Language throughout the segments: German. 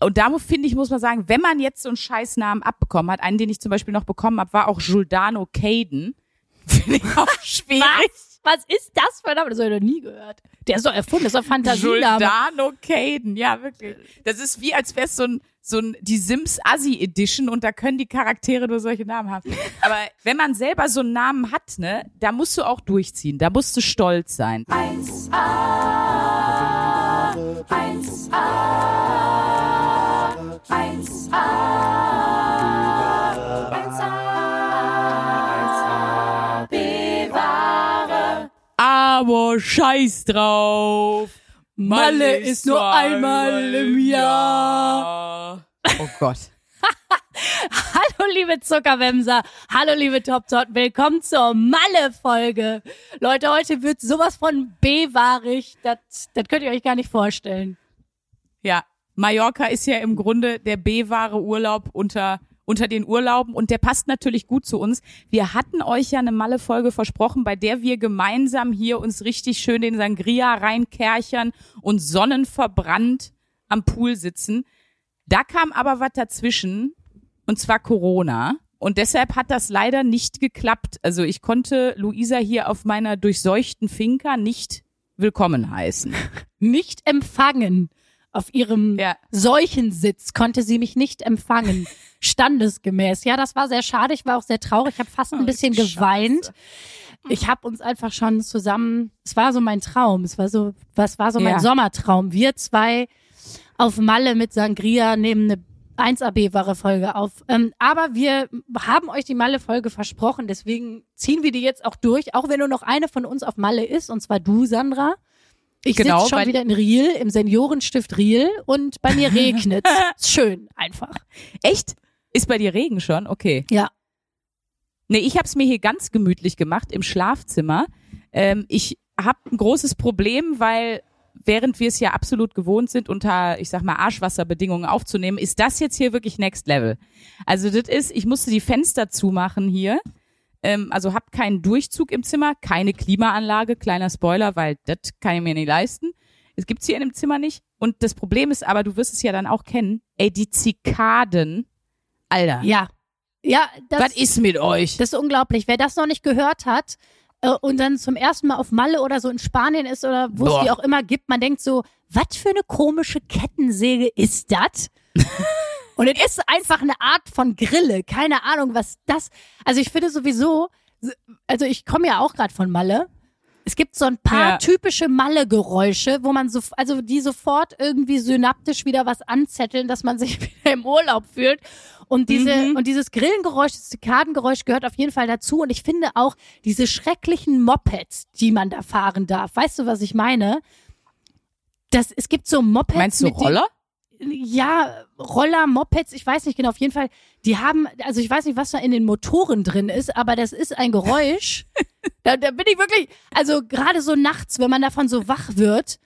Und da finde ich, muss man sagen, wenn man jetzt so einen Scheißnamen abbekommen hat, einen, den ich zum Beispiel noch bekommen habe, war auch Giuldano Caden. Finde ich auch schwierig. Was? Was ist das für ein Name? Das habe ich noch nie gehört. Der ist doch erfunden, das ist doch Fantasiename. Giuldano Caden, ja, wirklich. Das ist wie, als wäre es so ein, so ein, die Sims Assi Edition und da können die Charaktere nur solche Namen haben. Aber wenn man selber so einen Namen hat, ne, da musst du auch durchziehen. Da musst du stolz sein. 1A, 1A, 1A, 1A, bewahre. Aber scheiß drauf. Malle ist nur einmal im Jahr. Oh Gott. Hallo liebe Zuckerwemser, hallo liebe Top Tot, willkommen zur Malle-Folge. Leute, heute wird sowas von bewahrig, das, das könnt ihr euch gar nicht vorstellen. Ja, Mallorca ist ja im Grunde der B-wahre Urlaub unter unter den Urlauben und der passt natürlich gut zu uns. Wir hatten euch ja eine Malle-Folge versprochen, bei der wir gemeinsam hier uns richtig schön den Sangria reinkerchern und sonnenverbrannt am Pool sitzen. Da kam aber was dazwischen und zwar Corona. Und deshalb hat das leider nicht geklappt. Also ich konnte Luisa hier auf meiner durchseuchten Finca nicht willkommen heißen. Nicht empfangen. Auf ihrem Ja. Seuchensitz konnte sie mich nicht empfangen. Standesgemäß. Ja, das war sehr schade. Ich war auch sehr traurig. Ich habe fast ein Oh, bisschen Scheiße. geweint. Ich habe uns einfach schon zusammen, es war so mein Traum, es war so, was war so mein Ja. Sommertraum. Wir zwei auf Malle mit Sangria nehmen eine 1AB-wahre Folge auf. Ähm, aber wir haben euch die Malle-Folge versprochen, deswegen ziehen wir die jetzt auch durch, auch wenn nur noch eine von uns auf Malle ist, und zwar du, Sandra. Ich Genau, sitze schon wieder in Riel, im Seniorenstift Riel und bei mir regnet Schön, einfach. Echt? Ist bei dir Regen schon? Okay. Ja. Nee, ich habe es mir hier ganz gemütlich gemacht im Schlafzimmer. Ähm, ich habe ein großes Problem, weil während wir es ja absolut gewohnt sind, unter, ich sag mal, Arschwasserbedingungen aufzunehmen, ist das jetzt hier wirklich Next Level. Also das ist, ich musste die Fenster zumachen hier. Ähm, also hab keinen Durchzug im Zimmer, keine Klimaanlage, kleiner Spoiler, weil das kann ich mir nicht leisten. Es gibt's hier in dem Zimmer nicht. Und das Problem ist aber, du wirst es ja dann auch kennen, ey, die Zikaden, Alter, Ja. Ja, das, was ist mit euch? das ist unglaublich. Wer das noch nicht gehört hat äh, und dann zum ersten Mal auf Malle oder so in Spanien ist oder wo es die auch immer gibt, man denkt so, was für eine komische Kettensäge ist das? und es ist einfach eine Art von Grille. Keine Ahnung, was das. Also ich finde sowieso, also ich komme ja auch gerade von Malle. Es gibt so ein paar Ja. typische Malle-Geräusche, wo man so, also die sofort irgendwie synaptisch wieder was anzetteln, dass man sich wieder im Urlaub fühlt. Und diese, Mhm. und dieses Grillengeräusch, das Zikadengeräusch gehört auf jeden Fall dazu. Und ich finde auch diese schrecklichen Mopeds, die man da fahren darf. Weißt du, was ich meine? Das, es gibt so Mopeds. Meinst du Roller? Ja, Roller, Mopeds, ich weiß nicht genau, auf jeden Fall, die haben, also ich weiß nicht, was da in den Motoren drin ist, aber das ist ein Geräusch. da, da bin ich wirklich, also gerade so nachts, wenn man davon so wach wird,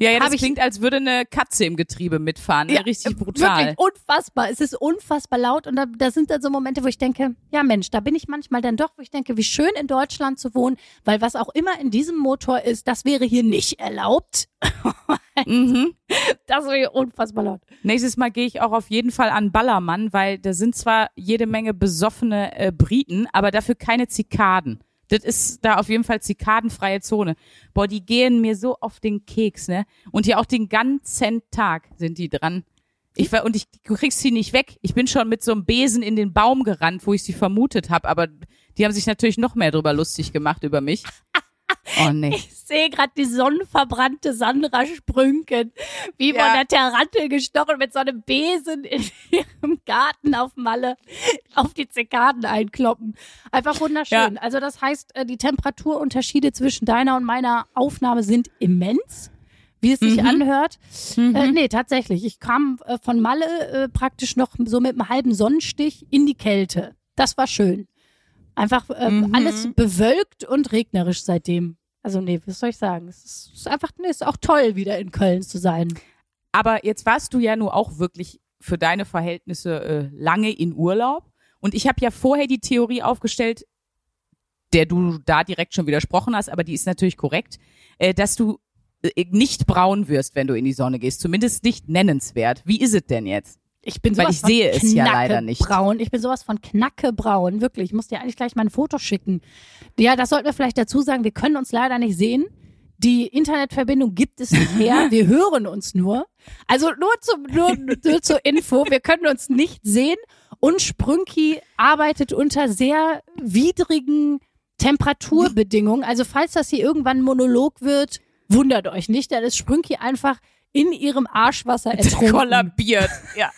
Ja, ja, das klingt, als würde eine Katze im Getriebe mitfahren. ne? Richtig äh, brutal. Wirklich unfassbar. Es ist unfassbar laut und da, da sind dann so Momente, wo ich denke, ja Mensch, da bin ich manchmal dann doch, wo ich denke, wie schön in Deutschland zu wohnen, weil was auch immer in diesem Motor ist, das wäre hier nicht erlaubt. Mhm. Das wäre unfassbar laut. Nächstes Mal gehe ich auch auf jeden Fall an Ballermann, weil da sind zwar jede Menge besoffene äh, Briten, aber dafür keine Zikaden. Das ist da auf jeden Fall zikadenfreie Zone. Boah, die gehen mir so auf den Keks, ne? Und hier auch den ganzen Tag sind die dran. Ich war, und ich, du kriegst sie nicht weg. Ich bin schon mit so einem Besen in den Baum gerannt, wo ich sie vermutet habe, aber die haben sich natürlich noch mehr drüber lustig gemacht über mich. Oh nee. Ich sehe gerade die sonnenverbrannte Sandra Sprünken, wie Ja. von der Terratte gestochen mit so einem Besen in ihrem Garten auf Malle auf die Zikaden einkloppen. Einfach wunderschön. Also das heißt, äh, die Temperaturunterschiede zwischen deiner und meiner Aufnahme sind immens. Wie es sich Mhm. anhört. Äh, nee, tatsächlich. Ich kam äh, von Malle äh, praktisch noch so mit einem halben Sonnenstich in die Kälte. Das war schön. Einfach äh, Mhm. alles bewölkt und regnerisch seitdem. Also nee, was soll ich sagen? Es ist, es ist einfach, nee, es ist auch toll, wieder in Köln zu sein. Aber jetzt warst du ja nur auch wirklich für deine Verhältnisse äh, lange in Urlaub. Und ich habe ja vorher die Theorie aufgestellt, der du da direkt schon widersprochen hast, aber die ist natürlich korrekt, äh, dass du äh, nicht braun wirst, wenn du in die Sonne gehst. Zumindest nicht nennenswert. Wie ist es denn jetzt? Ich bin Weil sowas ich von sehe es ja leider nicht. Braun. Ich bin sowas von knackebraun. Wirklich. Ich muss dir eigentlich gleich mal ein Foto schicken. Ja, das sollten wir vielleicht dazu sagen. Wir können uns leider nicht sehen. Die Internetverbindung gibt es nicht her. Wir hören uns nur. Also nur, zum, nur, nur zur Info. Wir können uns nicht sehen. Und Sprünki arbeitet unter sehr widrigen Temperaturbedingungen. Also falls das hier irgendwann ein Monolog wird, wundert euch nicht. Dann ist Sprünki einfach in ihrem Arschwasser ertrunken. kollabiert. Ja,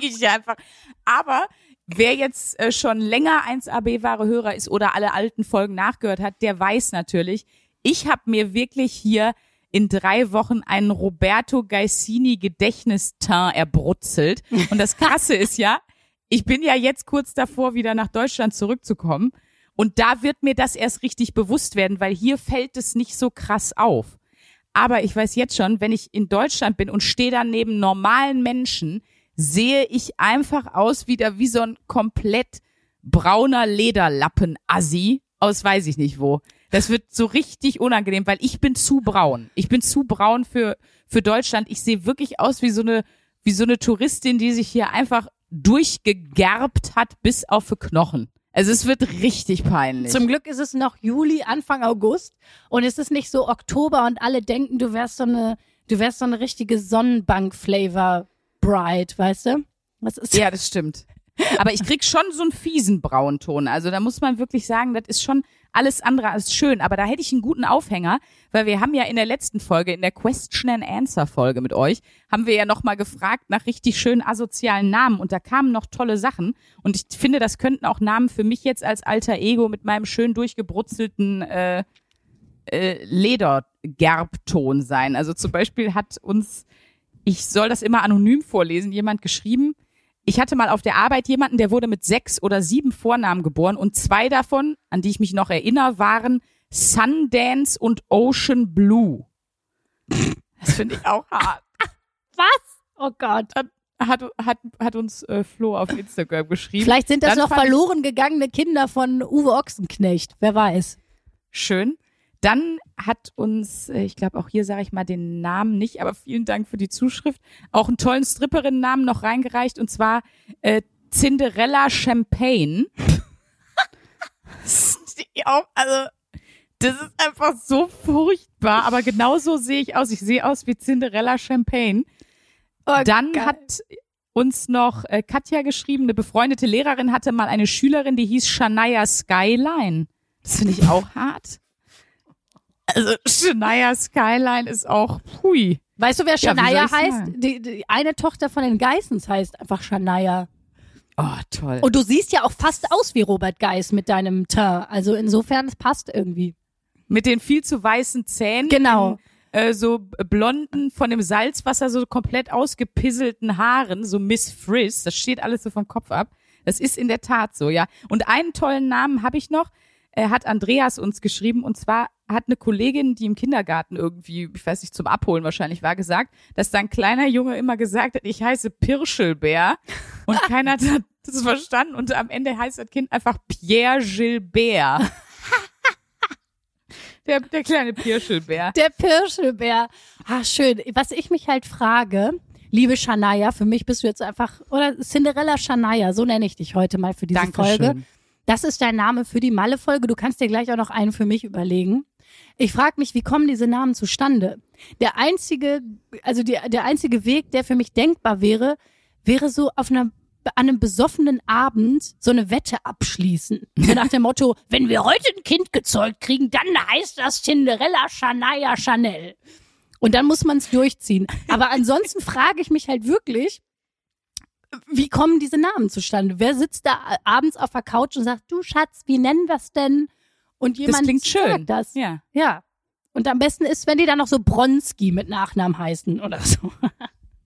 liege ich einfach. Aber wer jetzt äh, schon länger 1AB-Ware-Hörer ist oder alle alten Folgen nachgehört hat, der weiß natürlich, ich habe mir wirklich hier in drei Wochen einen Roberto Gaisini Gedächtnisteint erbrutzelt. Und das Krasse ist ja, ich bin ja jetzt kurz davor, wieder nach Deutschland zurückzukommen. Und da wird mir das erst richtig bewusst werden, weil hier fällt es nicht so krass auf. Aber ich weiß jetzt schon, wenn ich in Deutschland bin und stehe dann neben normalen Menschen, sehe ich einfach aus wieder wie so ein komplett brauner Lederlappen-Assi aus weiß ich nicht wo. Das wird so richtig unangenehm, weil ich bin zu braun. Ich bin zu braun für, für Deutschland. Ich sehe wirklich aus wie so eine, wie so eine Touristin, die sich hier einfach durchgegerbt hat bis auf für Knochen. Also es wird richtig peinlich. Zum Glück ist es noch Juli, Anfang August und es ist nicht so Oktober und alle denken, du wärst so eine, du wärst so eine richtige Sonnenbank-Flavor-Bride, weißt du? Was ist Ja, das stimmt. Aber ich krieg schon so einen fiesen Braunton. Also da muss man wirklich sagen, das ist schon alles andere als schön. Aber da hätte ich einen guten Aufhänger, weil wir haben ja in der letzten Folge, in der Question and Answer Folge mit euch, haben wir ja nochmal gefragt nach richtig schönen asozialen Namen und da kamen noch tolle Sachen. Und ich finde, das könnten auch Namen für mich jetzt als alter Ego mit meinem schön durchgebrutzelten äh, äh, Ledergerbton sein. Also zum Beispiel hat uns, ich soll das immer anonym vorlesen, jemand geschrieben, ich hatte mal auf der Arbeit jemanden, der wurde mit sechs oder sieben Vornamen geboren und zwei davon, an die ich mich noch erinnere, waren Sundance und Ocean Blue. Das finde ich auch hart. was? Oh Gott. Hat, hat, hat uns äh, Flo auf Instagram geschrieben. Vielleicht sind das Dann noch verloren gegangene Kinder von Uwe Ochsenknecht. Wer weiß. Schön. Dann hat uns, äh, ich glaube auch hier sage ich mal den Namen nicht, aber vielen Dank für die Zuschrift, auch einen tollen Stripperinnen-Namen noch reingereicht und zwar äh, Cinderella Champagne. Also das ist einfach so furchtbar, aber genau so sehe ich aus. Ich sehe aus wie Cinderella Champagne. Oh, Dann geil. hat uns noch äh, Katja geschrieben, eine befreundete Lehrerin hatte mal eine Schülerin, die hieß Shania Skyline. Das finde ich auch hart. Also Shania Skyline ist auch hui. Weißt du, wer Ja, Shania ich's heißt? Die, die eine Tochter von den Geissens heißt einfach Shania. Oh, toll. Und du siehst ja auch fast aus wie Robert Geiss mit deinem Teint. Also insofern, es passt irgendwie. Mit den viel zu weißen Zähnen. Genau. Äh, so blonden, von dem Salzwasser so komplett ausgepisselten Haaren, so Miss Frizz. Das steht alles so vom Kopf ab. Das ist in der Tat so, ja. Und einen tollen Namen habe ich noch. Er hat Andreas uns geschrieben und zwar hat eine Kollegin, die im Kindergarten irgendwie, ich weiß nicht, zum Abholen wahrscheinlich war, gesagt, dass da ein kleiner Junge immer gesagt hat, ich heiße Pirschelbär und keiner hat das verstanden und am Ende heißt das Kind einfach Pierre Gilbert. Der, der kleine Pirschelbär. Der Pirschelbär. Ah, schön. Was ich mich halt frage, liebe Shania, für mich bist du jetzt einfach, oder Cinderella Shania, so nenne ich dich heute mal für diese Dankeschön. Folge. Das ist dein Name für die Malle-Folge. Du kannst dir gleich auch noch einen für mich überlegen. Ich frage mich, wie kommen diese Namen zustande? Der einzige, also die, der einzige Weg, der für mich denkbar wäre, wäre so auf einer an einem besoffenen Abend so eine Wette abschließen. Nach dem Motto, wenn wir heute ein Kind gezeugt kriegen, dann heißt das Cinderella Shania Chanel. Und dann muss man es durchziehen. Aber ansonsten frage ich mich halt wirklich, wie kommen diese Namen zustande? Wer sitzt da abends auf der Couch und sagt, du Schatz, wie nennen wir es denn? Und jemand klingt schön. das. Ja. Ja. Und am besten ist, wenn die dann noch so Bronski mit Nachnamen heißen oder so.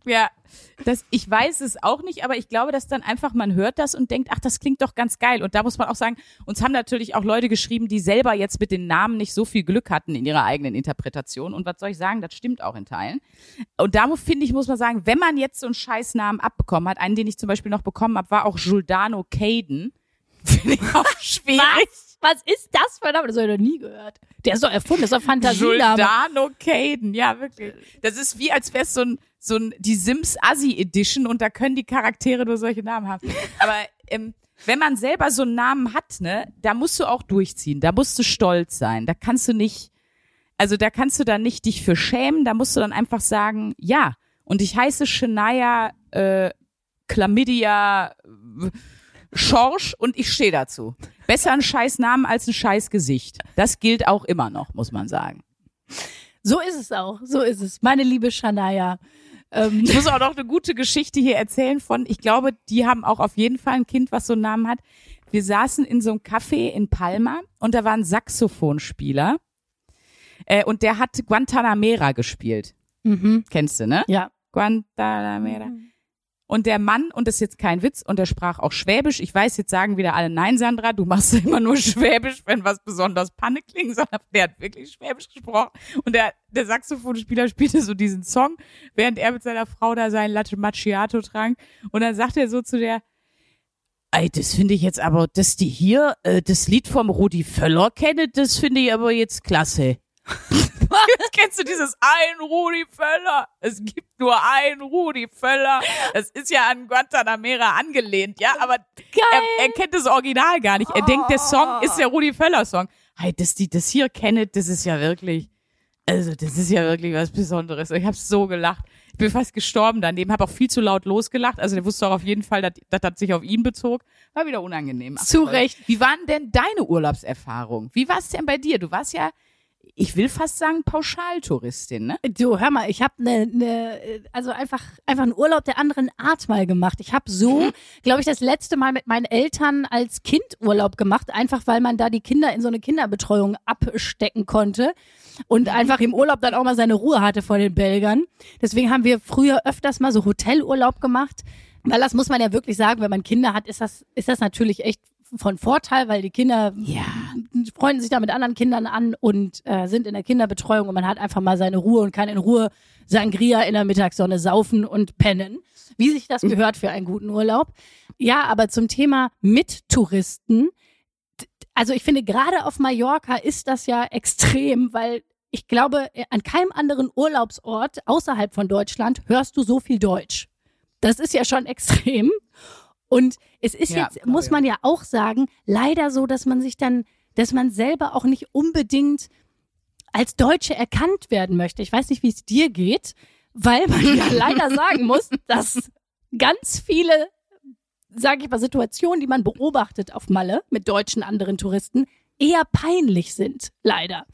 Ja, das, ich weiß es auch nicht, aber ich glaube, dass dann einfach man hört das und denkt, ach, das klingt doch ganz geil. Und da muss man auch sagen, uns haben natürlich auch Leute geschrieben, die selber jetzt mit den Namen nicht so viel Glück hatten in ihrer eigenen Interpretation. Und was soll ich sagen, das stimmt auch in Teilen. Und da finde ich, muss man sagen, wenn man jetzt so einen Scheißnamen abbekommen hat, einen, den ich zum Beispiel noch bekommen habe, war auch Giuldano Caden. Finde ich auch schwierig. Was ist das für ein Name? Das habe ich noch nie gehört. Der ist doch erfunden, das ist doch Fantasiename. Giordano Caden, ja, wirklich. Das ist wie, als wäre es so ein, so ein, die Sims Assi Edition und da können die Charaktere nur solche Namen haben. Aber, ähm, wenn man selber so einen Namen hat, ne, da musst du auch durchziehen. Da musst du stolz sein. Da kannst du nicht, also da kannst du dann nicht dich für schämen. Da musst du dann einfach sagen, ja. Und ich heiße Shania äh, Chlamydia äh, Schorsch und ich stehe dazu. Besser ein scheiß Namen als ein scheiß Gesicht. Das gilt auch immer noch, muss man sagen. So ist es auch. So ist es. Meine liebe Shania. Ähm. Ich muss auch noch eine gute Geschichte hier erzählen von, ich glaube, die haben auch auf jeden Fall ein Kind, was so einen Namen hat. Wir saßen in so einem Café in Palma und da war ein Saxophonspieler äh, und der hat Guantanamera gespielt. Mhm. Kennst du, ne? Ja. Guantanamera. Und der Mann, und das ist jetzt kein Witz, und der sprach auch Schwäbisch. Ich weiß, jetzt sagen wieder alle, nein, Sandra, du machst immer nur Schwäbisch, wenn was besonders Panne klingt, sondern der hat wirklich Schwäbisch gesprochen. Und der, der Saxophonspieler spielte so diesen Song, während er mit seiner Frau da sein Latte Macchiato trank. Und dann sagt er so zu der, Ey, das finde ich jetzt aber, dass die hier äh, das Lied vom Rudi Völler kennen, das finde ich aber jetzt klasse. Kennst du dieses ein Rudi Völler? Es gibt nur ein Rudi Völler. Das ist ja an Guantanamera angelehnt, ja, aber er, er, kennt das Original gar nicht. Er oh. denkt, der Song ist der Rudi Völler Song. Hey, dass die das hier kennen, das ist ja wirklich, also das ist ja wirklich was Besonderes. Ich habe so gelacht. Ich bin fast gestorben daneben, habe auch viel zu laut losgelacht. Also der wusste auch auf jeden Fall, dass, dass das sich auf ihn bezog. War wieder unangenehm. Ach, zu Recht. Wie waren denn deine Urlaubserfahrungen? Wie war es denn bei dir? Du warst ja ich will fast sagen Pauschaltouristin, ne? Du, hör mal, ich habe ne, ne, also einfach einfach einen Urlaub der anderen Art mal gemacht. Ich habe so, mhm. glaube ich, das letzte Mal mit meinen Eltern als Kind Urlaub gemacht, einfach weil man da die Kinder in so eine Kinderbetreuung abstecken konnte und mhm. einfach im Urlaub dann auch mal seine Ruhe hatte vor den Belgern. Deswegen haben wir früher öfters mal so Hotelurlaub gemacht. Weil das muss man ja wirklich sagen, wenn man Kinder hat, ist das, ist das natürlich echt von Vorteil, weil die Kinder ja. freunden sich da mit anderen Kindern an und äh, sind in der Kinderbetreuung und man hat einfach mal seine Ruhe und kann in Ruhe Sangria in der Mittagssonne saufen und pennen, wie sich das gehört für einen guten Urlaub. Ja, aber zum Thema mit Touristen, also ich finde gerade auf Mallorca ist das ja extrem, weil ich glaube, an keinem anderen Urlaubsort außerhalb von Deutschland hörst du so viel Deutsch. Das ist ja schon extrem. Und es ist ja, jetzt, muss man ja auch sagen, leider so, dass man sich dann, dass man selber auch nicht unbedingt als Deutsche erkannt werden möchte. Ich weiß nicht, wie es dir geht, weil man ja leider sagen muss, dass ganz viele, sage ich mal, Situationen, die man beobachtet auf Malle mit deutschen anderen Touristen, eher peinlich sind, leider.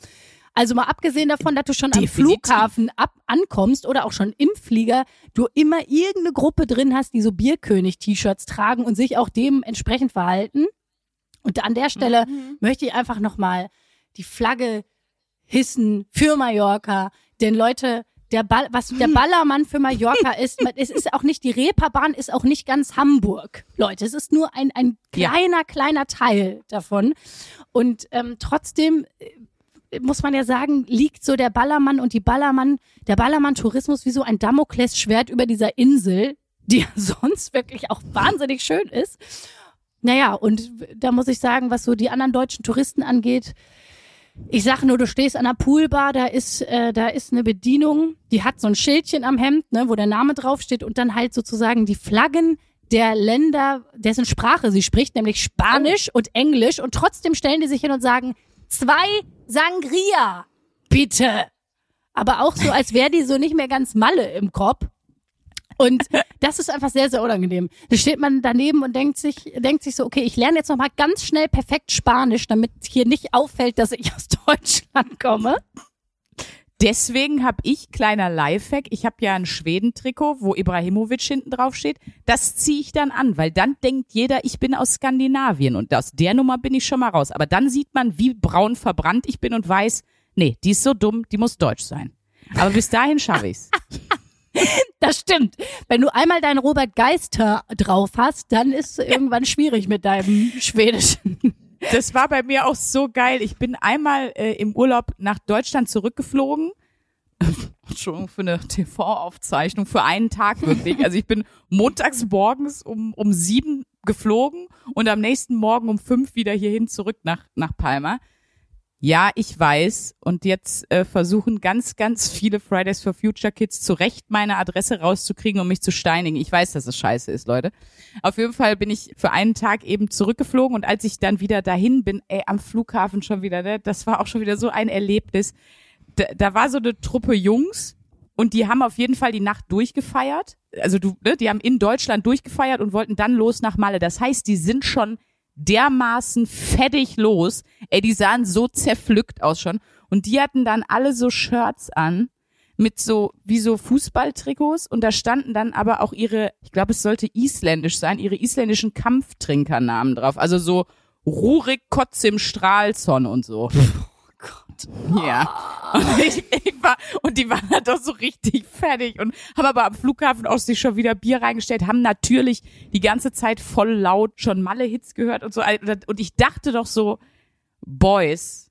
Also mal abgesehen davon, dass du schon Definitiv. am Flughafen ab ankommst oder auch schon im Flieger, du immer irgendeine Gruppe drin hast, die so Bierkönig-T-Shirts tragen und sich auch dementsprechend verhalten. Und an der Stelle mhm. möchte ich einfach nochmal die Flagge hissen für Mallorca, denn Leute, der Ball, was der Ballermann für Mallorca ist, es ist auch nicht die Reeperbahn, ist auch nicht ganz Hamburg, Leute. Es ist nur ein ein kleiner ja. kleiner Teil davon und ähm, trotzdem äh, muss man ja sagen, liegt so der Ballermann und die Ballermann, der Ballermann-Tourismus wie so ein Damoklesschwert über dieser Insel, die ja sonst wirklich auch wahnsinnig schön ist. Naja, und da muss ich sagen, was so die anderen deutschen Touristen angeht, ich sage nur, du stehst an der Poolbar, da ist, äh, da ist eine Bedienung, die hat so ein Schildchen am Hemd, ne, wo der Name draufsteht und dann halt sozusagen die Flaggen der Länder, dessen Sprache sie spricht, nämlich Spanisch und Englisch und trotzdem stellen die sich hin und sagen, zwei Sangria, bitte. Aber auch so, als wäre die so nicht mehr ganz Malle im Kopf. Und das ist einfach sehr, sehr unangenehm. Da steht man daneben und denkt sich, denkt sich so, okay, ich lerne jetzt noch mal ganz schnell perfekt Spanisch, damit hier nicht auffällt, dass ich aus Deutschland komme. Deswegen habe ich, kleiner Lifehack, ich habe ja ein Schweden-Trikot, wo Ibrahimovic hinten drauf steht. Das ziehe ich dann an, weil dann denkt jeder, ich bin aus Skandinavien und aus der Nummer bin ich schon mal raus. Aber dann sieht man, wie braun verbrannt ich bin und weiß, nee, die ist so dumm, die muss deutsch sein. Aber bis dahin schaffe ich's. Das stimmt. Wenn du einmal deinen Robert Geister drauf hast, dann ist es irgendwann schwierig mit deinem Schwedischen. Das war bei mir auch so geil. Ich bin einmal äh, im Urlaub nach Deutschland zurückgeflogen. Entschuldigung für eine TV-Aufzeichnung, für einen Tag wirklich. Also ich bin montags morgens um, um sieben geflogen und am nächsten Morgen um fünf wieder hierhin zurück nach, nach Palma. Ja, ich weiß. Und jetzt äh, versuchen ganz, ganz viele Fridays for Future Kids zu Recht meine Adresse rauszukriegen, um mich zu steinigen. Ich weiß, dass es scheiße ist, Leute. Auf jeden Fall bin ich für einen Tag eben zurückgeflogen und als ich dann wieder dahin bin, ey, am Flughafen schon wieder, ne, das war auch schon wieder so ein Erlebnis. Da, da war so eine Truppe Jungs und die haben auf jeden Fall die Nacht durchgefeiert. Also du, ne, die haben in Deutschland durchgefeiert und wollten dann los nach Malle. Das heißt, die sind schon dermaßen fettig los. Ey, die sahen so zerpflückt aus schon. Und die hatten dann alle so Shirts an mit so, wie so Fußballtrikots und da standen dann aber auch ihre, ich glaube, es sollte isländisch sein, ihre isländischen Kampftrinkernamen drauf. Also so Rurik Kotzim Strahlson und so. Ja. Und, ich, ich war, und die waren halt doch so richtig fertig und haben aber am Flughafen auch sich schon wieder Bier reingestellt, haben natürlich die ganze Zeit voll laut schon Malle-Hits gehört und so. Und ich dachte doch so, Boys,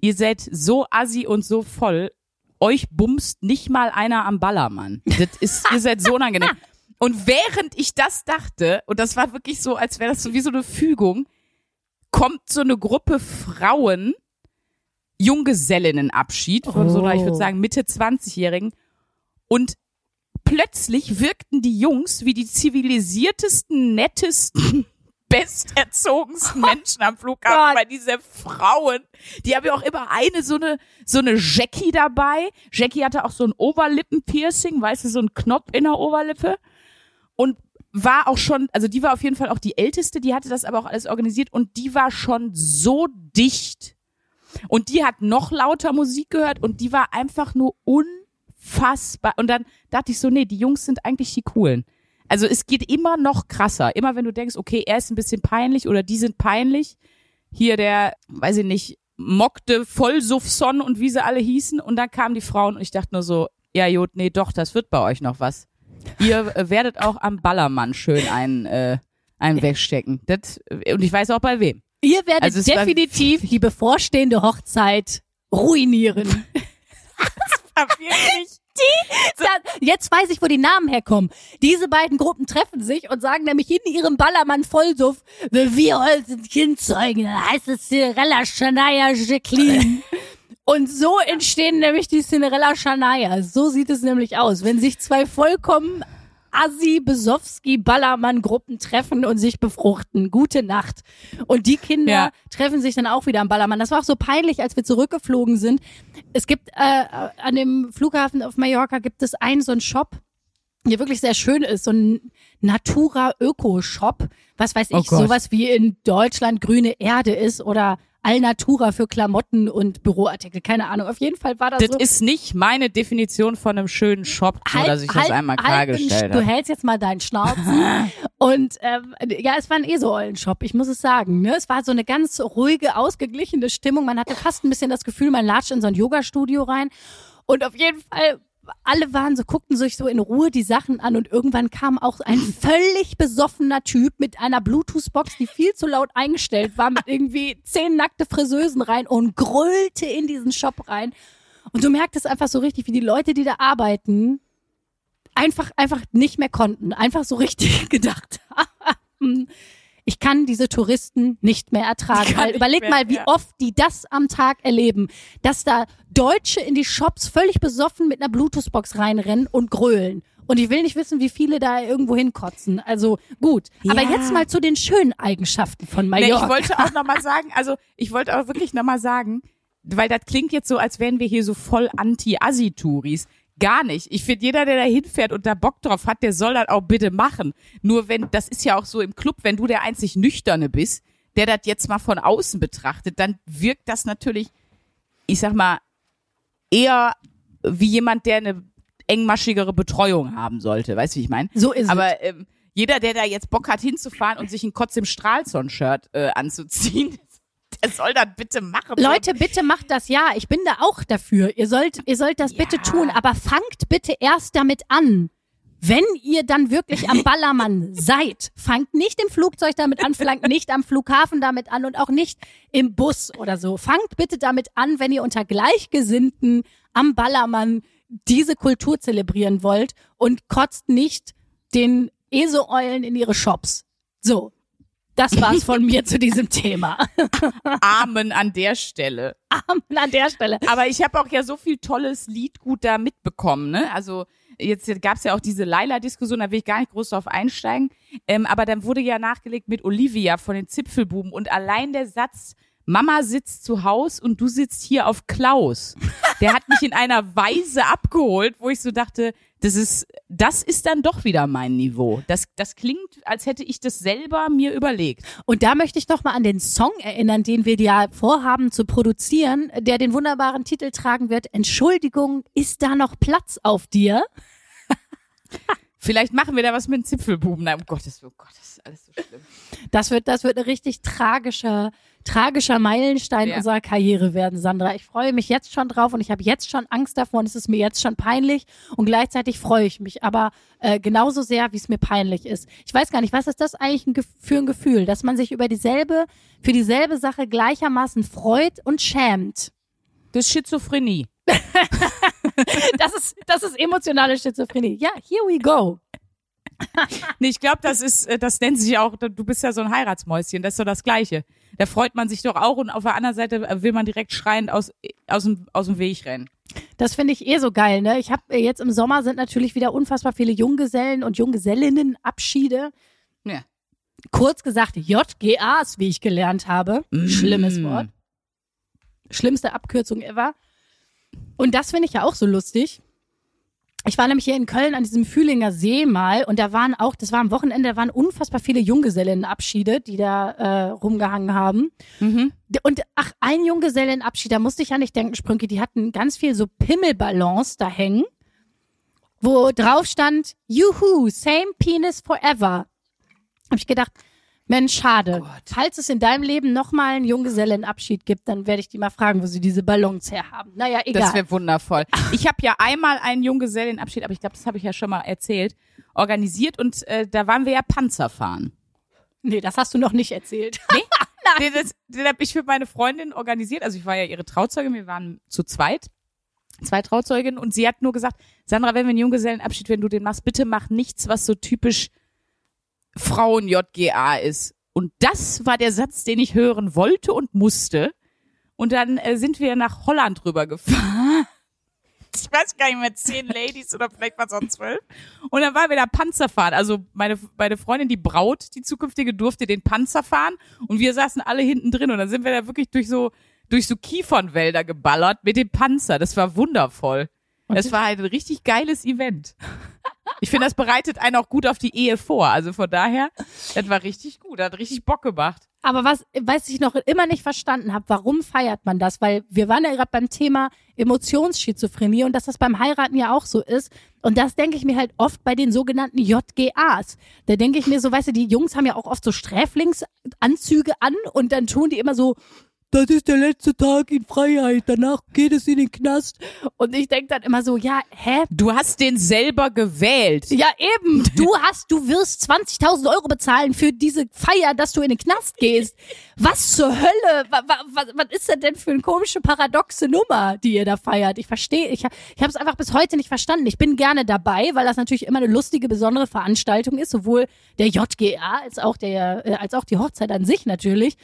ihr seid so assi und so voll, euch bumst nicht mal einer am Ballermann. Das ist, ihr seid so unangenehm. Und während ich das dachte, und das war wirklich so, als wäre das so wie so eine Fügung, kommt so eine Gruppe Frauen Junggesellinnenabschied von so, ich würde Oh. sagen, Mitte 20-Jährigen. Und plötzlich wirkten die Jungs wie die zivilisiertesten, nettesten, besterzogensten Menschen am Flughafen, weil diese Frauen, die haben ja auch immer eine so eine, so eine Jackie dabei. Jackie hatte auch so ein Oberlippenpiercing, weißt du, so ein Knopf in der Oberlippe. Und war auch schon, also die war auf jeden Fall auch die älteste, die hatte das aber auch alles organisiert und die war schon so dicht. Und die hat noch lauter Musik gehört und die war einfach nur unfassbar. Und dann dachte ich so, nee, die Jungs sind eigentlich die coolen. Also es geht immer noch krasser. Immer wenn du denkst, okay, er ist ein bisschen peinlich oder die sind peinlich. Hier der, weiß ich nicht, mockte Vollsuffson und wie sie alle hießen. Und dann kamen die Frauen und ich dachte nur so, ja, Jod, nee, doch, das wird bei euch noch was. Ihr äh, werdet auch am Ballermann schön einen, äh, einen wegstecken. Das, und ich weiß auch bei wem. Ihr werdet Also war- definitiv die bevorstehende Hochzeit ruinieren. Wirklich? Da, jetzt weiß ich, wo die Namen herkommen. Diese beiden Gruppen treffen sich und sagen nämlich in ihrem Ballermann Vollsuff, wir heute ein Kind zeugen, dann heißt es Cinderella Shania Jacqueline. Und so entstehen nämlich die Cinderella Shania. So sieht es nämlich aus. Wenn sich zwei vollkommen Assi, Besowski, Ballermann-Gruppen treffen und sich befruchten. Gute Nacht. Und die Kinder Ja. treffen sich dann auch wieder am Ballermann. Das war auch so peinlich, als wir zurückgeflogen sind. Es gibt äh, an dem Flughafen auf Mallorca gibt es einen so einen Shop, der wirklich sehr schön ist, so ein Natura Öko Shop, was weiß Oh ich, Gott. sowas wie in Deutschland grüne Erde ist oder Alnatura für Klamotten und Büroartikel, keine Ahnung. Auf jeden Fall war das, Das so ist nicht meine Definition von einem schönen Shop, nur dass ich das einmal klargestellt Halt, Du habe. hältst jetzt mal deinen Schnauzen. und ähm, ja, es war ein ESO-Eulen-Shop, ich muss es sagen. Ne? Es war so eine ganz ruhige, ausgeglichene Stimmung. Man hatte fast ein bisschen das Gefühl, man latscht in so ein Yoga-Studio rein. Und auf jeden Fall, alle waren so, guckten sich so in Ruhe die Sachen an und irgendwann kam auch ein völlig besoffener Typ mit einer Bluetooth-Box, die viel zu laut eingestellt war, mit irgendwie zehn nackte Friseusen rein und grölte in diesen Shop rein. Und du merktest einfach so richtig, wie die Leute, die da arbeiten, einfach, einfach nicht mehr konnten. Einfach so richtig gedacht haben. Ich kann diese Touristen nicht mehr ertragen. Weil überleg mehr, mal, wie ja. oft die das am Tag erleben, dass da Deutsche in die Shops völlig besoffen mit einer Bluetooth-Box reinrennen und grölen. Und ich will nicht wissen, wie viele da irgendwo hinkotzen. Also gut. Aber Ja. jetzt mal zu den schönen Eigenschaften von Nee, Mallorca. ich wollte auch nochmal sagen, also ich wollte auch wirklich nochmal sagen, weil das klingt jetzt so, als wären wir hier so voll Anti-Assi-Touris. Gar nicht. Ich finde, jeder, der da hinfährt und da Bock drauf hat, der soll das auch bitte machen. Nur wenn, das ist ja auch so im Club, wenn du der einzig Nüchterne bist, der das jetzt mal von außen betrachtet, dann wirkt das natürlich, ich sag mal, eher wie jemand, der eine engmaschigere Betreuung haben sollte. Weißt du, wie ich meine? so ist es. Aber ähm, jeder, der da jetzt Bock hat hinzufahren und sich ein Kotz im Strahlson-Shirt äh, anzuziehen, der soll das bitte machen. Leute, bitte macht das ja. Ich bin da auch dafür. Ihr sollt, ihr sollt das bitte tun, aber fangt bitte erst damit an. Wenn ihr dann wirklich am Ballermann seid, fangt nicht im Flugzeug damit an, fangt nicht am Flughafen damit an und auch nicht im Bus oder so. Fangt bitte damit an, wenn ihr unter Gleichgesinnten am Ballermann diese Kultur zelebrieren wollt und kotzt nicht den ESO-Eulen in ihre Shops. So. Das war's von mir zu diesem Thema. Amen an der Stelle. Amen an der Stelle. Aber ich habe auch ja so viel tolles Liedgut da mitbekommen, ne? Also jetzt gab's ja auch diese Laila-Diskussion, da will ich gar nicht groß drauf einsteigen. Ähm, aber dann wurde ja nachgelegt mit Olivia von den Zipfelbuben und allein der Satz, Mama sitzt zu Haus und du sitzt hier auf Klaus. Der hat mich in einer Weise abgeholt, wo ich so dachte, das ist, das ist dann doch wieder mein Niveau. Das, das klingt, als hätte ich das selber mir überlegt. Und da möchte ich doch mal an den Song erinnern, den wir ja vorhaben zu produzieren, der den wunderbaren Titel tragen wird. Entschuldigung, ist da noch Platz auf dir? Vielleicht machen wir da was mit den Zipfelbuben. Nein, um Gottes Willen, oh Gott, das ist alles so schlimm. Das wird, das wird ein richtig tragischer, tragischer Meilenstein Ja. unserer Karriere werden, Sandra. Ich freue mich jetzt schon drauf und ich habe jetzt schon Angst davor und es ist mir jetzt schon peinlich und gleichzeitig freue ich mich aber äh, genauso sehr, wie es mir peinlich ist. Ich weiß gar nicht, was ist das eigentlich ein für ein Gefühl, dass man sich über dieselbe, für dieselbe Sache gleichermaßen freut und schämt. Das ist Schizophrenie. Das ist, das ist emotionale Schizophrenie. Ja, here we go. Nee, ich glaube, das ist, äh, das nennt sich auch, du bist ja so ein Heiratsmäuschen, das ist so das Gleiche. Da freut man sich doch auch und auf der anderen Seite äh, will man direkt schreiend aus, aus, dem, aus dem Weg rennen. Das finde ich eh so geil, ne? Ich habe jetzt im Sommer sind natürlich wieder unfassbar viele Junggesellen und Junggesellinnen Abschiede. Ja. Kurz gesagt JGAs, wie ich gelernt habe. Schlimmes Wort. Schlimmste Abkürzung ever. Und das finde ich ja auch so lustig. Ich war nämlich hier in Köln an diesem Fühlinger See mal und da waren auch, das war am Wochenende, da waren unfassbar viele Junggesellinnenabschiede, die da äh, rumgehangen haben. Mhm. Und ach, ein Junggesellenabschied, da musste ich an dich denken, Sprünke, die hatten ganz viel so Pimmelballons da hängen, wo drauf stand, Juhu, same penis forever. Hab ich gedacht, Mensch, schade. Falls es in deinem Leben nochmal einen Junggesellenabschied gibt, dann werde ich die mal fragen, wo sie diese Ballons herhaben. Naja, egal. Das wäre wundervoll. Ich habe ja einmal einen Junggesellenabschied, aber ich glaube, das habe ich ja schon mal erzählt, organisiert und äh, da waren wir ja Panzer fahren. nee, das hast du noch nicht erzählt. Den, das, den habe ich für meine Freundin organisiert. Also ich war ja ihre Trauzeugin, wir waren zu zweit, zwei Trauzeuginnen und sie hat nur gesagt, Sandra, wenn wir einen Junggesellenabschied, wenn du den machst, bitte mach nichts, was so typisch Frauen-JGA ist. Und das war der Satz, den ich hören wollte und musste. Und dann äh, sind wir nach Holland rübergefahren. Ich weiß gar nicht mehr, zehn Ladies oder vielleicht waren es auch zwölf. Und dann waren wir da Panzer fahren. Also meine, meine Freundin, die Braut, die zukünftige, durfte den Panzer fahren. Und wir saßen alle hinten drin. Und dann sind wir da wirklich durch so, durch so Kiefernwälder geballert mit dem Panzer. Das war wundervoll. Das war halt ein richtig geiles Event. Ich finde, das bereitet einen auch gut auf die Ehe vor. Also von daher, das war richtig gut. Hat richtig Bock gemacht. Aber was, was ich noch immer nicht verstanden habe, warum feiert man das? Weil wir waren ja gerade beim Thema Emotionsschizophrenie und dass das beim Heiraten ja auch so ist. Und das denke ich mir halt oft bei den sogenannten JGAs. Da denke ich mir so, weißt du, die Jungs haben ja auch oft so Sträflingsanzüge an und dann tun die immer so, das ist der letzte Tag in Freiheit, danach geht es in den Knast. Und ich denke dann immer so, ja, hä? Du hast den selber gewählt. Ja, eben. Du hast, du wirst 20.000 Euro bezahlen für diese Feier, dass du in den Knast gehst. Was zur Hölle? Was, was, was ist das denn für eine komische, paradoxe Nummer, die ihr da feiert? Ich verstehe, ich, ich habe es einfach bis heute nicht verstanden. Ich bin gerne dabei, weil das natürlich immer eine lustige, besondere Veranstaltung ist, sowohl der JGA als auch der, äh, als auch die Hochzeit an sich natürlich.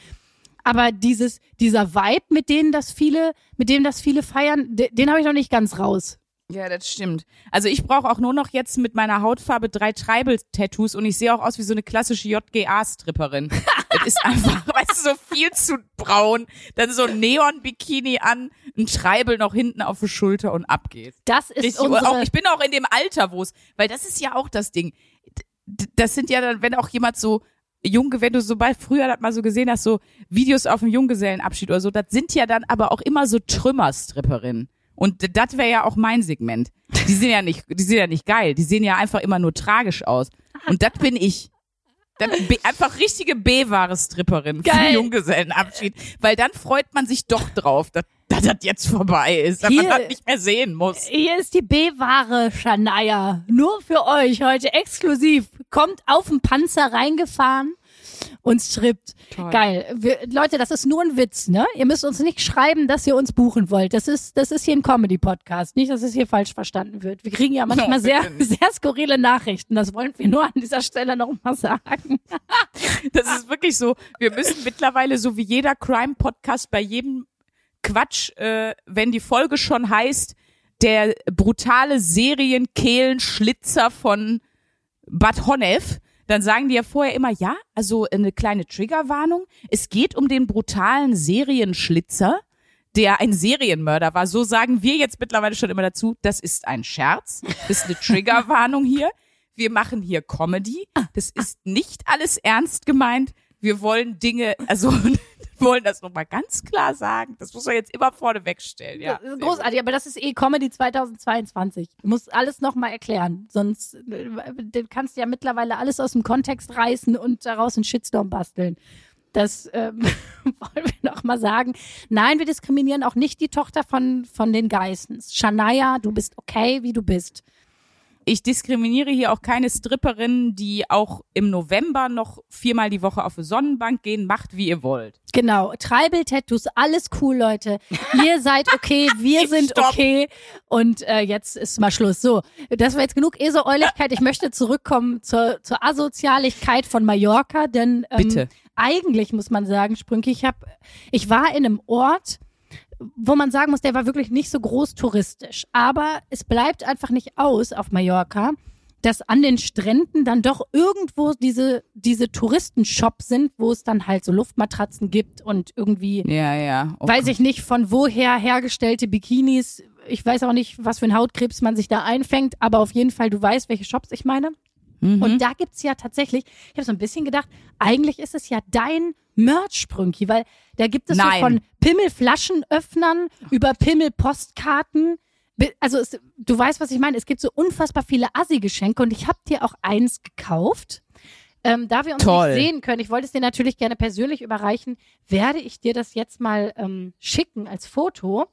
Aber dieses, dieser Vibe, mit denen das viele, mit dem das viele feiern, de, den habe ich noch nicht ganz raus. Ja, das stimmt. Also ich brauche auch nur noch jetzt mit meiner Hautfarbe drei Tribal-Tattoos und ich sehe auch aus wie so eine klassische JGA-Stripperin. das ist einfach, weißt du, so viel zu braun, dann so ein Neon-Bikini an, ein Tribal noch hinten auf der Schulter und ab geht's. Das ist Richtig, unsere, auch, ich bin auch in dem Alter, wo es, weil das ist ja auch das Ding. Das sind ja dann, wenn auch jemand so Junge, wenn du so bei früher das mal so gesehen hast, so Videos auf dem Junggesellenabschied oder so, das sind ja dann aber auch immer so Trümmerstripperinnen. Und das wäre ja auch mein Segment. Die sind ja nicht, die sind ja nicht geil. Die sehen ja einfach immer nur tragisch aus. Und das bin ich. B einfach richtige B-wahre Stripperin für Geil. den Junggesellenabschied. Weil dann freut man sich doch drauf, dass, dass das jetzt vorbei ist, dass man Hier- das nicht mehr sehen muss. Hier ist die B-Ware, Shania. Nur für euch heute exklusiv. Kommt auf den Panzer reingefahren. uns schreibt. Toll. Geil. Wir, Leute, das ist nur ein Witz, ne? Ihr müsst uns nicht schreiben, dass ihr uns buchen wollt. Das ist, das ist hier ein Comedy-Podcast. Nicht, dass es hier falsch verstanden wird. Wir kriegen ja manchmal No, sehr, nicht. sehr skurrile Nachrichten. Das wollen wir nur an dieser Stelle noch mal sagen. Das ist wirklich so. Wir müssen mittlerweile, so wie jeder Crime-Podcast, bei jedem Quatsch, äh, wenn die Folge schon heißt, der brutale Serienkehlenschlitzer von Bad Honnef, dann sagen die ja vorher immer, ja, also eine kleine Triggerwarnung. Es geht um den brutalen Serienschlitzer, der ein Serienmörder war. So sagen wir jetzt mittlerweile schon immer dazu, das ist ein Scherz, das ist eine Triggerwarnung hier. Wir machen hier Comedy. Das ist nicht alles ernst gemeint. Wir wollen Dinge, also wollen das nochmal ganz klar sagen. Das muss man jetzt immer vorne wegstellen. Ja, Das ist großartig, aber das ist eh Comedy 2022. Du musst alles noch mal erklären, sonst äh, du kannst ja mittlerweile alles aus dem Kontext reißen und daraus einen Shitstorm basteln. Das ähm, wollen wir noch mal sagen. Nein, wir diskriminieren auch nicht die Tochter von von den Geissens. Shania, du bist okay, wie du bist. Ich diskriminiere hier auch keine Stripperinnen, die auch im November noch viermal die Woche auf eine Sonnenbank gehen. Macht, wie ihr wollt. Genau, Tribal-Tattoos, alles cool, Leute. Ihr seid okay, wir sind Stopp. okay. Und äh, jetzt ist mal Schluss. So, das war jetzt genug Esoäuligkeit. Ich möchte zurückkommen zur, zur Asozialigkeit von Mallorca, denn ähm, Bitte. eigentlich muss man sagen, Sprünke, ich hab, ich war in einem Ort, wo man sagen muss, der war wirklich nicht so groß touristisch. Aber es bleibt einfach nicht aus auf Mallorca, dass an den Stränden dann doch irgendwo diese, diese Touristenshops sind, wo es dann halt so Luftmatratzen gibt und irgendwie, Ja, ja. Oh weiß ich nicht, von woher hergestellte Bikinis. Ich weiß auch nicht, was für ein Hautkrebs man sich da einfängt, aber auf jeden Fall, du weißt, welche Shops ich meine. Mhm. Und da gibt's ja tatsächlich, ich habe so ein bisschen gedacht, eigentlich ist es ja dein Merch-Sprünki, weil da gibt es so von Pimmelflaschenöffnern über Pimmelpostkarten. Also es, du weißt, was ich meine. Es gibt so unfassbar viele Assi-Geschenke und ich habe dir auch eins gekauft. Ähm, da wir uns Toll. nicht sehen können, ich wollte es dir natürlich gerne persönlich überreichen, werde ich dir das jetzt mal ähm, schicken als Foto.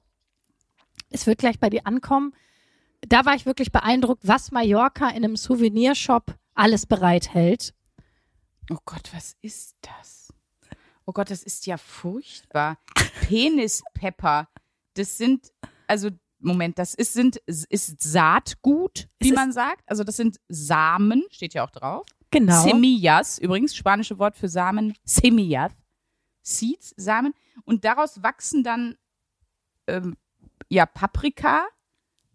Es wird gleich bei dir ankommen. Da war ich wirklich beeindruckt, was Mallorca in einem Souvenirshop alles bereithält. Oh Gott, was ist das? Oh Gott, das ist ja furchtbar. Penispepper. Das sind, also, Moment, das ist, sind, ist Saatgut, wie man sagt. Also, das sind Samen, steht ja auch drauf. Genau. Semillas, übrigens, spanische Wort für Samen. Semillas. Seeds, Samen. Und daraus wachsen dann, ähm, ja, Paprika,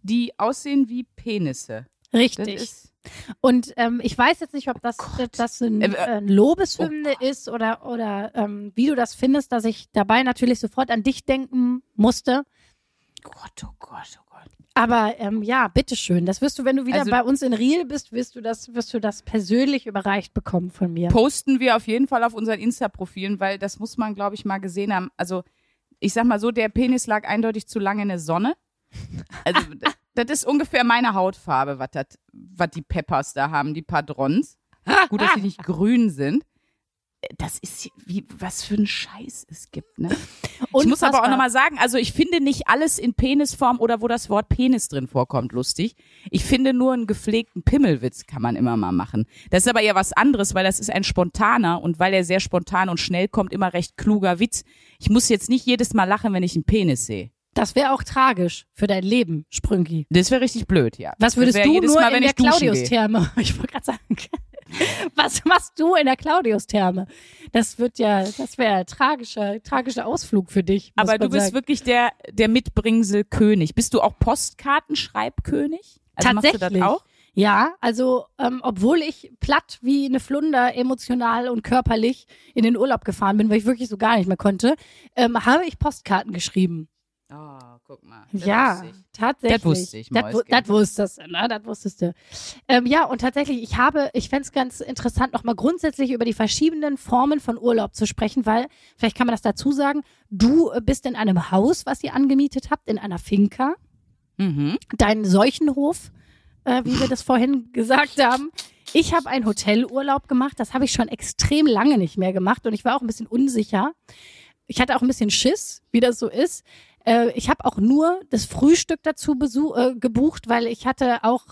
die aussehen wie Penisse. Das Richtig. ist, Und ähm, ich weiß jetzt nicht, ob das, Gott. das ein, Äh, äh, äh, ein Lobeshymne oh ist oder, oder ähm, wie du das findest, dass ich dabei natürlich sofort an dich denken musste. Gott, oh Gott, oh Gott. Aber ähm, ja, bitteschön. Das wirst du, wenn du wieder Also- bei uns in Riel bist, wirst du das, wirst du das persönlich überreicht bekommen von mir. posten wir auf jeden Fall auf unseren Insta-Profilen, weil das muss man, glaube ich, mal gesehen haben. Also, ich sag mal so, der Penis lag eindeutig zu lange in der Sonne. Also, das, ist ungefähr meine Hautfarbe, was das- was die Peppers da haben, die Padrons. Gut, dass sie nicht grün sind. Das ist wie, was für ein Scheiß es gibt, ne? Ich muss aber auch nochmal sagen, also ich finde nicht alles in Penisform oder wo das Wort Penis drin vorkommt lustig. Ich finde nur einen gepflegten Pimmelwitz kann man immer mal machen. Das ist aber eher was anderes, weil das ist ein spontaner und weil er sehr spontan und schnell kommt, immer recht kluger Witz. Ich muss jetzt nicht jedes Mal lachen, wenn ich einen Penis sehe. Das wäre auch tragisch für dein Leben, Sprünki. Das wäre richtig blöd, ja. Was würdest du nur Mal, in der. Claudius-Therme? Ich wollte gerade sagen. Was machst du in der Claudius-Therme? Das wird ja, das wäre ein tragischer, tragischer Ausflug für dich. Aber du bist sagen. wirklich der, der Mitbringsel König. Bist du auch Postkartenschreibkönig? Also machst du Tatsächlich. das auch? Ja, also ähm, obwohl ich platt wie eine Flunder emotional und körperlich in den Urlaub gefahren bin, weil ich wirklich so gar nicht mehr konnte, ähm, habe ich Postkarten geschrieben. Oh, guck mal. ja, tatsächlich. Das wusste ich, Das, das wusstest du, ne? Das wusstest du. Ähm, ja, und tatsächlich, ich habe, ich fänd's es ganz interessant, nochmal grundsätzlich über die verschiedenen Formen von Urlaub zu sprechen, weil, vielleicht kann man das dazu sagen, du bist in einem Haus, was ihr angemietet habt, in einer Finca, Mhm. dein Seuchenhof, äh, wie wir das vorhin gesagt haben. Ich habe einen Hotelurlaub gemacht, das habe ich schon extrem lange nicht mehr gemacht und ich war auch ein bisschen unsicher. Ich hatte auch ein bisschen Schiss, wie das so ist. Äh, ich habe auch nur das Frühstück dazu besuch, äh, gebucht, weil ich hatte auch,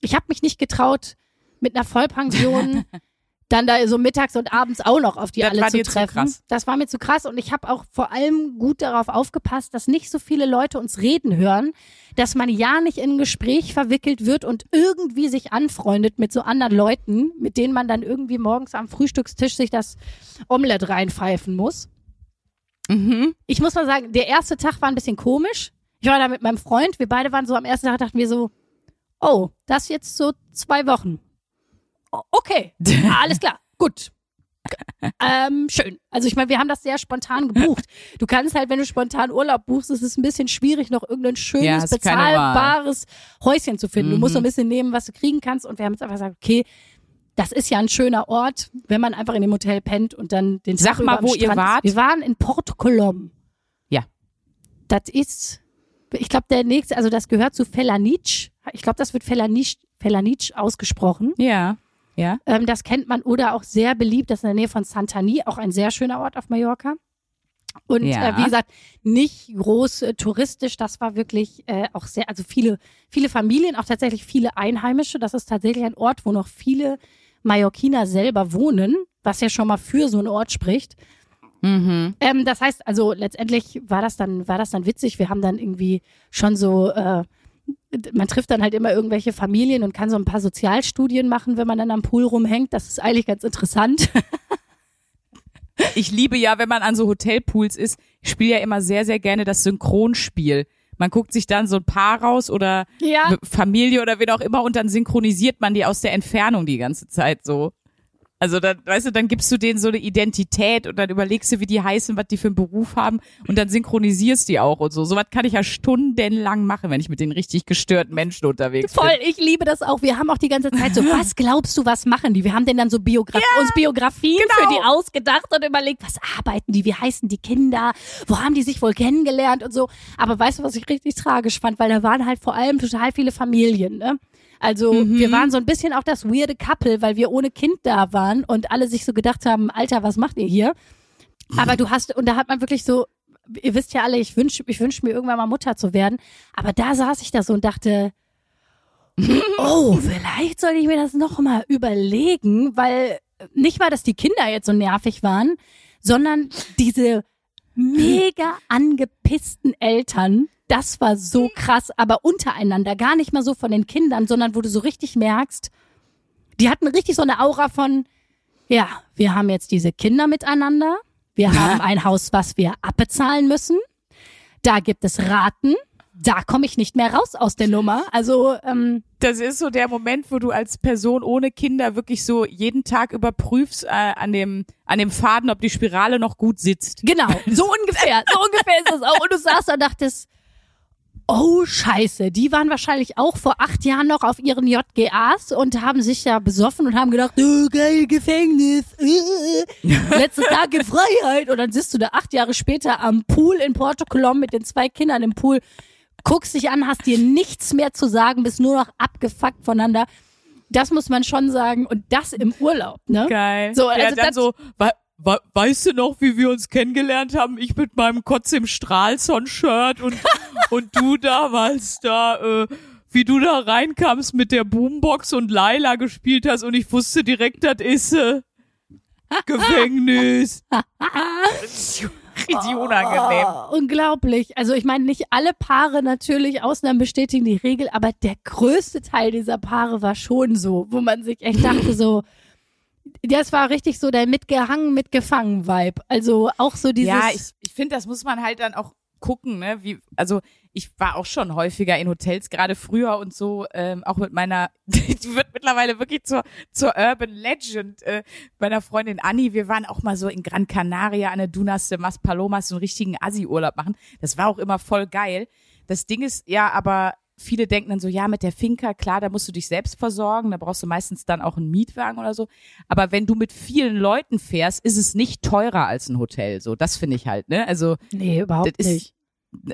ich habe mich nicht getraut, mit einer Vollpension dann da so mittags und abends auch noch auf die Das alle war zu dir zu treffen. krass. Das war mir zu krass und ich habe auch vor allem gut darauf aufgepasst, dass nicht so viele Leute uns reden hören, dass man ja nicht in ein Gespräch verwickelt wird und irgendwie sich anfreundet mit so anderen Leuten, mit denen man dann irgendwie morgens am Frühstückstisch sich das Omelette reinpfeifen muss. Mhm. Ich muss mal sagen, der erste Tag war ein bisschen komisch. Ich war da mit meinem Freund, wir beide waren so am ersten Tag, dachten wir so, oh, das jetzt so zwei Wochen. Okay, alles klar, gut. Ähm, schön. Also ich meine, wir haben das sehr spontan gebucht. Du kannst halt, wenn du spontan Urlaub buchst, ist es ein bisschen schwierig, noch irgendein Ja, schönes, Wahl. bezahlbares Häuschen zu finden. Du musst so ein Mhm. bisschen nehmen, was du kriegen kannst. Und wir haben jetzt einfach gesagt, okay, das ist ja ein schöner Ort, wenn man einfach in dem Hotel pennt und dann den Sag Tag mal, über am wo ihr Strand wart. Ist. Wir waren in Port Colom. Ja. Das ist, ich glaube, der nächste, also das gehört zu Felanitsch. Ich glaube, das wird Felanitsch, Felanitsch ausgesprochen. Ja. Ja. Ähm, das kennt man oder auch sehr beliebt. Das ist in der Nähe von Santani, auch ein sehr schöner Ort auf Mallorca. Und Ja. äh, wie gesagt, nicht groß äh, touristisch. Das war wirklich äh, auch sehr, also viele, viele Familien, auch tatsächlich viele Einheimische. Das ist tatsächlich ein Ort, wo noch viele Mallorquiner selber wohnen, was ja schon mal für so einen Ort spricht. Mhm. Ähm, das heißt, also letztendlich war das dann, war das dann witzig. Wir haben dann irgendwie schon so, äh, man trifft dann halt immer irgendwelche Familien und kann so ein paar Sozialstudien machen, wenn man dann am Pool rumhängt. Das ist eigentlich ganz interessant. Ich liebe ja, wenn man an so Hotelpools ist, ich spiele ja immer sehr, sehr gerne das Synchronspiel. Man guckt sich dann so ein Paar raus oder Ja. Familie oder wen auch immer und dann synchronisiert man die aus der Entfernung die ganze Zeit so. Also dann, weißt du, dann gibst du denen so eine Identität und dann überlegst du, wie die heißen, was die für einen Beruf haben und dann synchronisierst die auch und so. Sowas kann ich ja stundenlang machen, wenn ich mit den richtig gestörten Menschen unterwegs Voll, bin. ich liebe das auch. Wir haben auch die ganze Zeit so, was glaubst du, was machen die? Wir haben denen dann so Biograf uns Biografien genau. für die ausgedacht und überlegt, was arbeiten die, wie heißen die Kinder, wo haben die sich wohl kennengelernt und so. Aber weißt du, was ich richtig tragisch fand? Weil da waren halt vor allem total viele Familien, ne? Also Mhm. wir waren so ein bisschen auch das weirde Couple, weil wir ohne Kind da waren und alle sich so gedacht haben, Alter, was macht ihr hier? Aber du hast, und da hat man wirklich so, ihr wisst ja alle, ich wünsche ich wünsch mir irgendwann mal Mutter zu werden. Aber da saß ich da so und dachte, oh, vielleicht soll ich mir das noch mal überlegen, weil nicht mal, dass die Kinder jetzt so nervig waren, sondern diese mega angepissten Eltern, das war so krass, aber untereinander, gar nicht mal so von den Kindern, sondern wo du so richtig merkst, die hatten richtig so eine Aura von, ja, wir haben jetzt diese Kinder miteinander, wir haben ein Haus, was wir abbezahlen müssen, da gibt es Raten, da komme ich nicht mehr raus aus der Nummer. Also ähm, Das ist so der Moment, wo du als Person ohne Kinder wirklich so jeden Tag überprüfst äh, an dem an dem Faden, ob die Spirale noch gut sitzt. genau, so ungefähr, so ungefähr ist das auch. Und du saßt da und dachtest, oh Scheiße, die waren wahrscheinlich auch vor acht Jahren noch auf ihren JGAs und haben sich ja besoffen und haben gedacht, oh, geil, Gefängnis, äh, letzte Tag in Freiheit. Und dann sitzt du da acht Jahre später am Pool in Porto Colom mit den zwei Kindern im Pool, guckst dich an, hast dir nichts mehr zu sagen, bist nur noch abgefuckt voneinander. Das muss man schon sagen. Und das im Urlaub, ne? Geil. So, ja, also dann das- so, we we weißt du noch, wie wir uns kennengelernt haben? Ich mit meinem Kotz im Strahlson-Shirt und, und du damals da, äh, wie du da reinkamst mit der Boombox und Laila gespielt hast und ich wusste direkt, das ist äh, Gefängnis. Richtig unangenehm. Oh, unglaublich. Also ich meine, nicht alle Paare natürlich, Ausnahmen bestätigen die Regel, aber der größte Teil dieser Paare war schon so, wo man sich echt dachte so, das war richtig so der mitgehangen, mitgefangen Vibe. Also auch so dieses, Ja, ich, ich finde, das muss man halt dann auch gucken, ne? Wie, also ich war auch schon häufiger in Hotels, gerade früher und so, ähm, auch mit meiner, die wird mittlerweile wirklich zur, zur Urban Legend, äh, meiner Freundin Anni. Wir waren auch mal so in Gran Canaria an der Dunas de Mas Palomas so einen richtigen Assi-Urlaub machen. Das war auch immer voll geil. Das Ding ist ja aber, viele denken dann so, ja, mit der Finca, klar, da musst du dich selbst versorgen, da brauchst du meistens dann auch einen Mietwagen oder so. Aber wenn du mit vielen Leuten fährst, ist es nicht teurer als ein Hotel. So, das finde ich halt, ne? Also, nee, überhaupt das ist, nicht.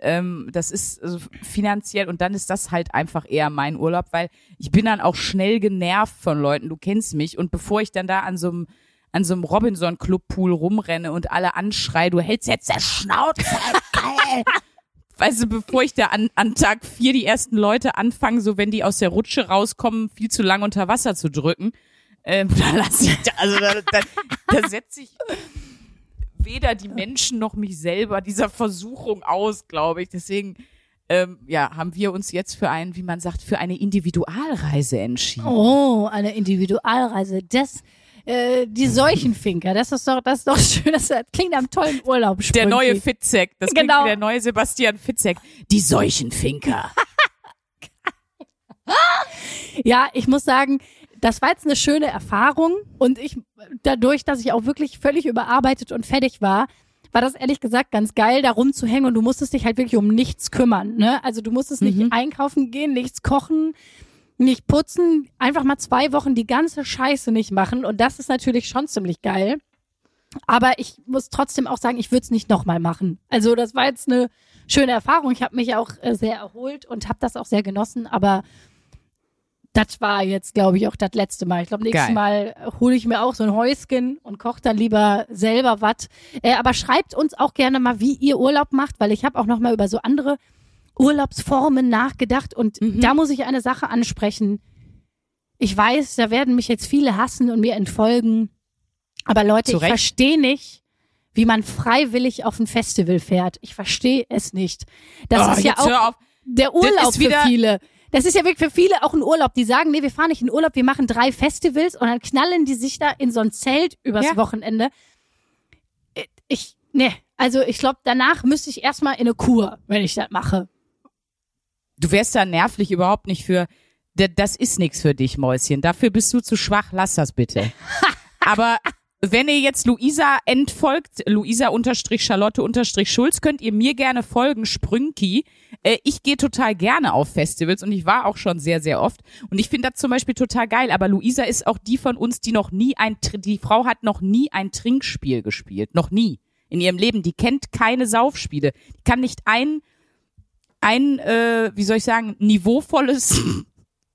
Ähm, das ist also finanziell und dann ist das halt einfach eher mein Urlaub, weil ich bin dann auch schnell genervt von Leuten, du kennst mich und bevor ich dann da an so einem an so einem Robinson Club Pool rumrenne und alle anschreie, du hältst jetzt der Schnauze, geil. Weißt du, bevor ich da an, an Tag vier die ersten Leute anfangen, so wenn die aus der Rutsche rauskommen, viel zu lang unter Wasser zu drücken, Ähm, da lasse ich, also da, da, da setze ich weder die Menschen noch mich selber dieser Versuchung aus, glaube ich. Deswegen ähm, ja, haben wir uns jetzt für einen, wie man sagt, für eine Individualreise entschieden. Oh, eine Individualreise. Das, äh, die Seuchenfinker, das ist doch, das ist doch schön, das klingt am tollen Urlaub. Der neue Fitzek, das klingt Genau. wie der neue Sebastian Fitzek. Die Seuchenfinker. Ja, ich muss sagen, das war jetzt eine schöne Erfahrung und ich, dadurch, dass ich auch wirklich völlig überarbeitet und fertig war, war das ehrlich gesagt ganz geil, da rumzuhängen und du musstest dich halt wirklich um nichts kümmern, ne? Also du musstest nicht Mhm. einkaufen gehen, nichts kochen, nicht putzen, einfach mal zwei Wochen die ganze Scheiße nicht machen und das ist natürlich schon ziemlich geil. Aber ich muss trotzdem auch sagen, ich würde es nicht nochmal machen. Also das war jetzt eine schöne Erfahrung. Ich habe mich auch äh, sehr erholt und habe das auch sehr genossen. Aber das war jetzt, glaube ich, auch das letzte Mal. Ich glaube, nächstes Geil. Mal hole ich mir auch so ein Häuschen und koche dann lieber selber was. Äh, aber schreibt uns auch gerne mal, wie ihr Urlaub macht, weil ich habe auch noch mal über so andere Urlaubsformen nachgedacht. Und Mhm. da muss ich eine Sache ansprechen. Ich weiß, da werden mich jetzt viele hassen und mir entfolgen. Aber Leute, Zu ich verstehe nicht, wie man freiwillig auf ein Festival fährt. Ich verstehe es nicht. Das Oh, ist ja auch der Urlaub wieder- für viele. Das ist ja wirklich für viele auch ein Urlaub. Die sagen, nee, wir fahren nicht in Urlaub, wir machen drei Festivals und dann knallen die sich da in so ein Zelt übers Ja. Wochenende. Äh, Ich, nee, also ich glaube, danach müsste ich erstmal in eine Kur, wenn ich das mache. Du wärst da nervlich überhaupt nicht für. Das ist nichts für dich, Mäuschen. Dafür bist du zu schwach. Lass das bitte. Aber wenn ihr jetzt Luisa entfolgt, Luisa unterstrich Charlotte unterstrich Schulz, könnt ihr mir gerne folgen, Sprünki. Äh, ich gehe total gerne auf Festivals und ich war auch schon sehr, sehr oft. Und ich finde das zum Beispiel total geil. Aber Luisa ist auch die von uns, die noch nie ein, die Frau hat noch nie ein Trinkspiel gespielt. Noch nie. In ihrem Leben. Die kennt keine Saufspiele. Die kann nicht ein ein, äh, wie soll ich sagen, niveauvolles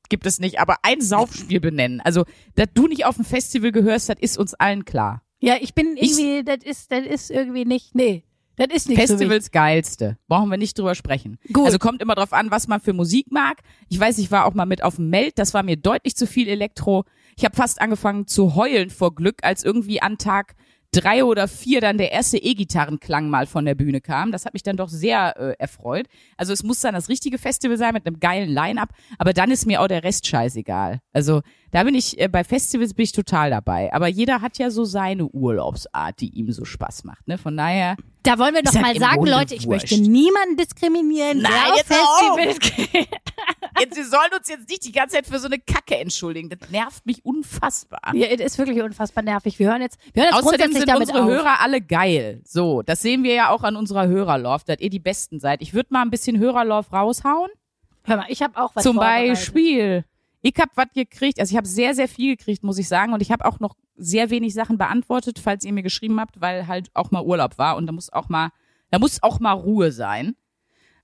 gibt es nicht, aber ein Saufspiel benennen. Also, dass du nicht auf ein Festival gehörst, das ist uns allen klar. Ja, ich bin irgendwie, das ist, das ist irgendwie nicht, nee, das ist nicht Festivals geilste. Brauchen wir nicht drüber sprechen. Gut. Also kommt immer drauf an, was man für Musik mag. Ich weiß, ich war auch mal mit auf dem Meld, das war mir deutlich zu viel Elektro. Ich habe fast angefangen zu heulen vor Glück, als irgendwie an Tag drei oder vier dann der erste E-Gitarrenklang mal von der Bühne kam. Das hat mich dann doch sehr äh, erfreut. Also es muss dann das richtige Festival sein mit einem geilen Line-Up, aber dann ist mir auch der Rest scheißegal. Also da bin ich, äh, bei Festivals bin ich total dabei. Aber jeder hat ja so seine Urlaubsart, die ihm so Spaß macht. Ne? Von daher Da wollen wir doch halt mal sagen, Grunde Leute, ich wurscht. möchte niemanden diskriminieren, Nein, jetzt. Festivals geht. Jetzt, wir sollen uns jetzt nicht die ganze Zeit für so eine Kacke entschuldigen. Das nervt mich unfassbar. Ja, es ist wirklich unfassbar nervig. Wir hören jetzt, wir hören jetzt Außerdem grundsätzlich sind damit unsere auf. Hörer alle geil. So, das sehen wir ja auch an unserer Hörerlove, dass ihr die Besten seid. Ich würde mal ein bisschen Hörerlove raushauen. Hör mal, ich habe auch was Zum. Beispiel, ich habe was gekriegt. Also ich habe sehr, sehr viel gekriegt, muss ich sagen. Und ich habe auch noch sehr wenig Sachen beantwortet, falls ihr mir geschrieben habt, weil halt auch mal Urlaub war und da muss auch mal, da muss auch mal Ruhe sein.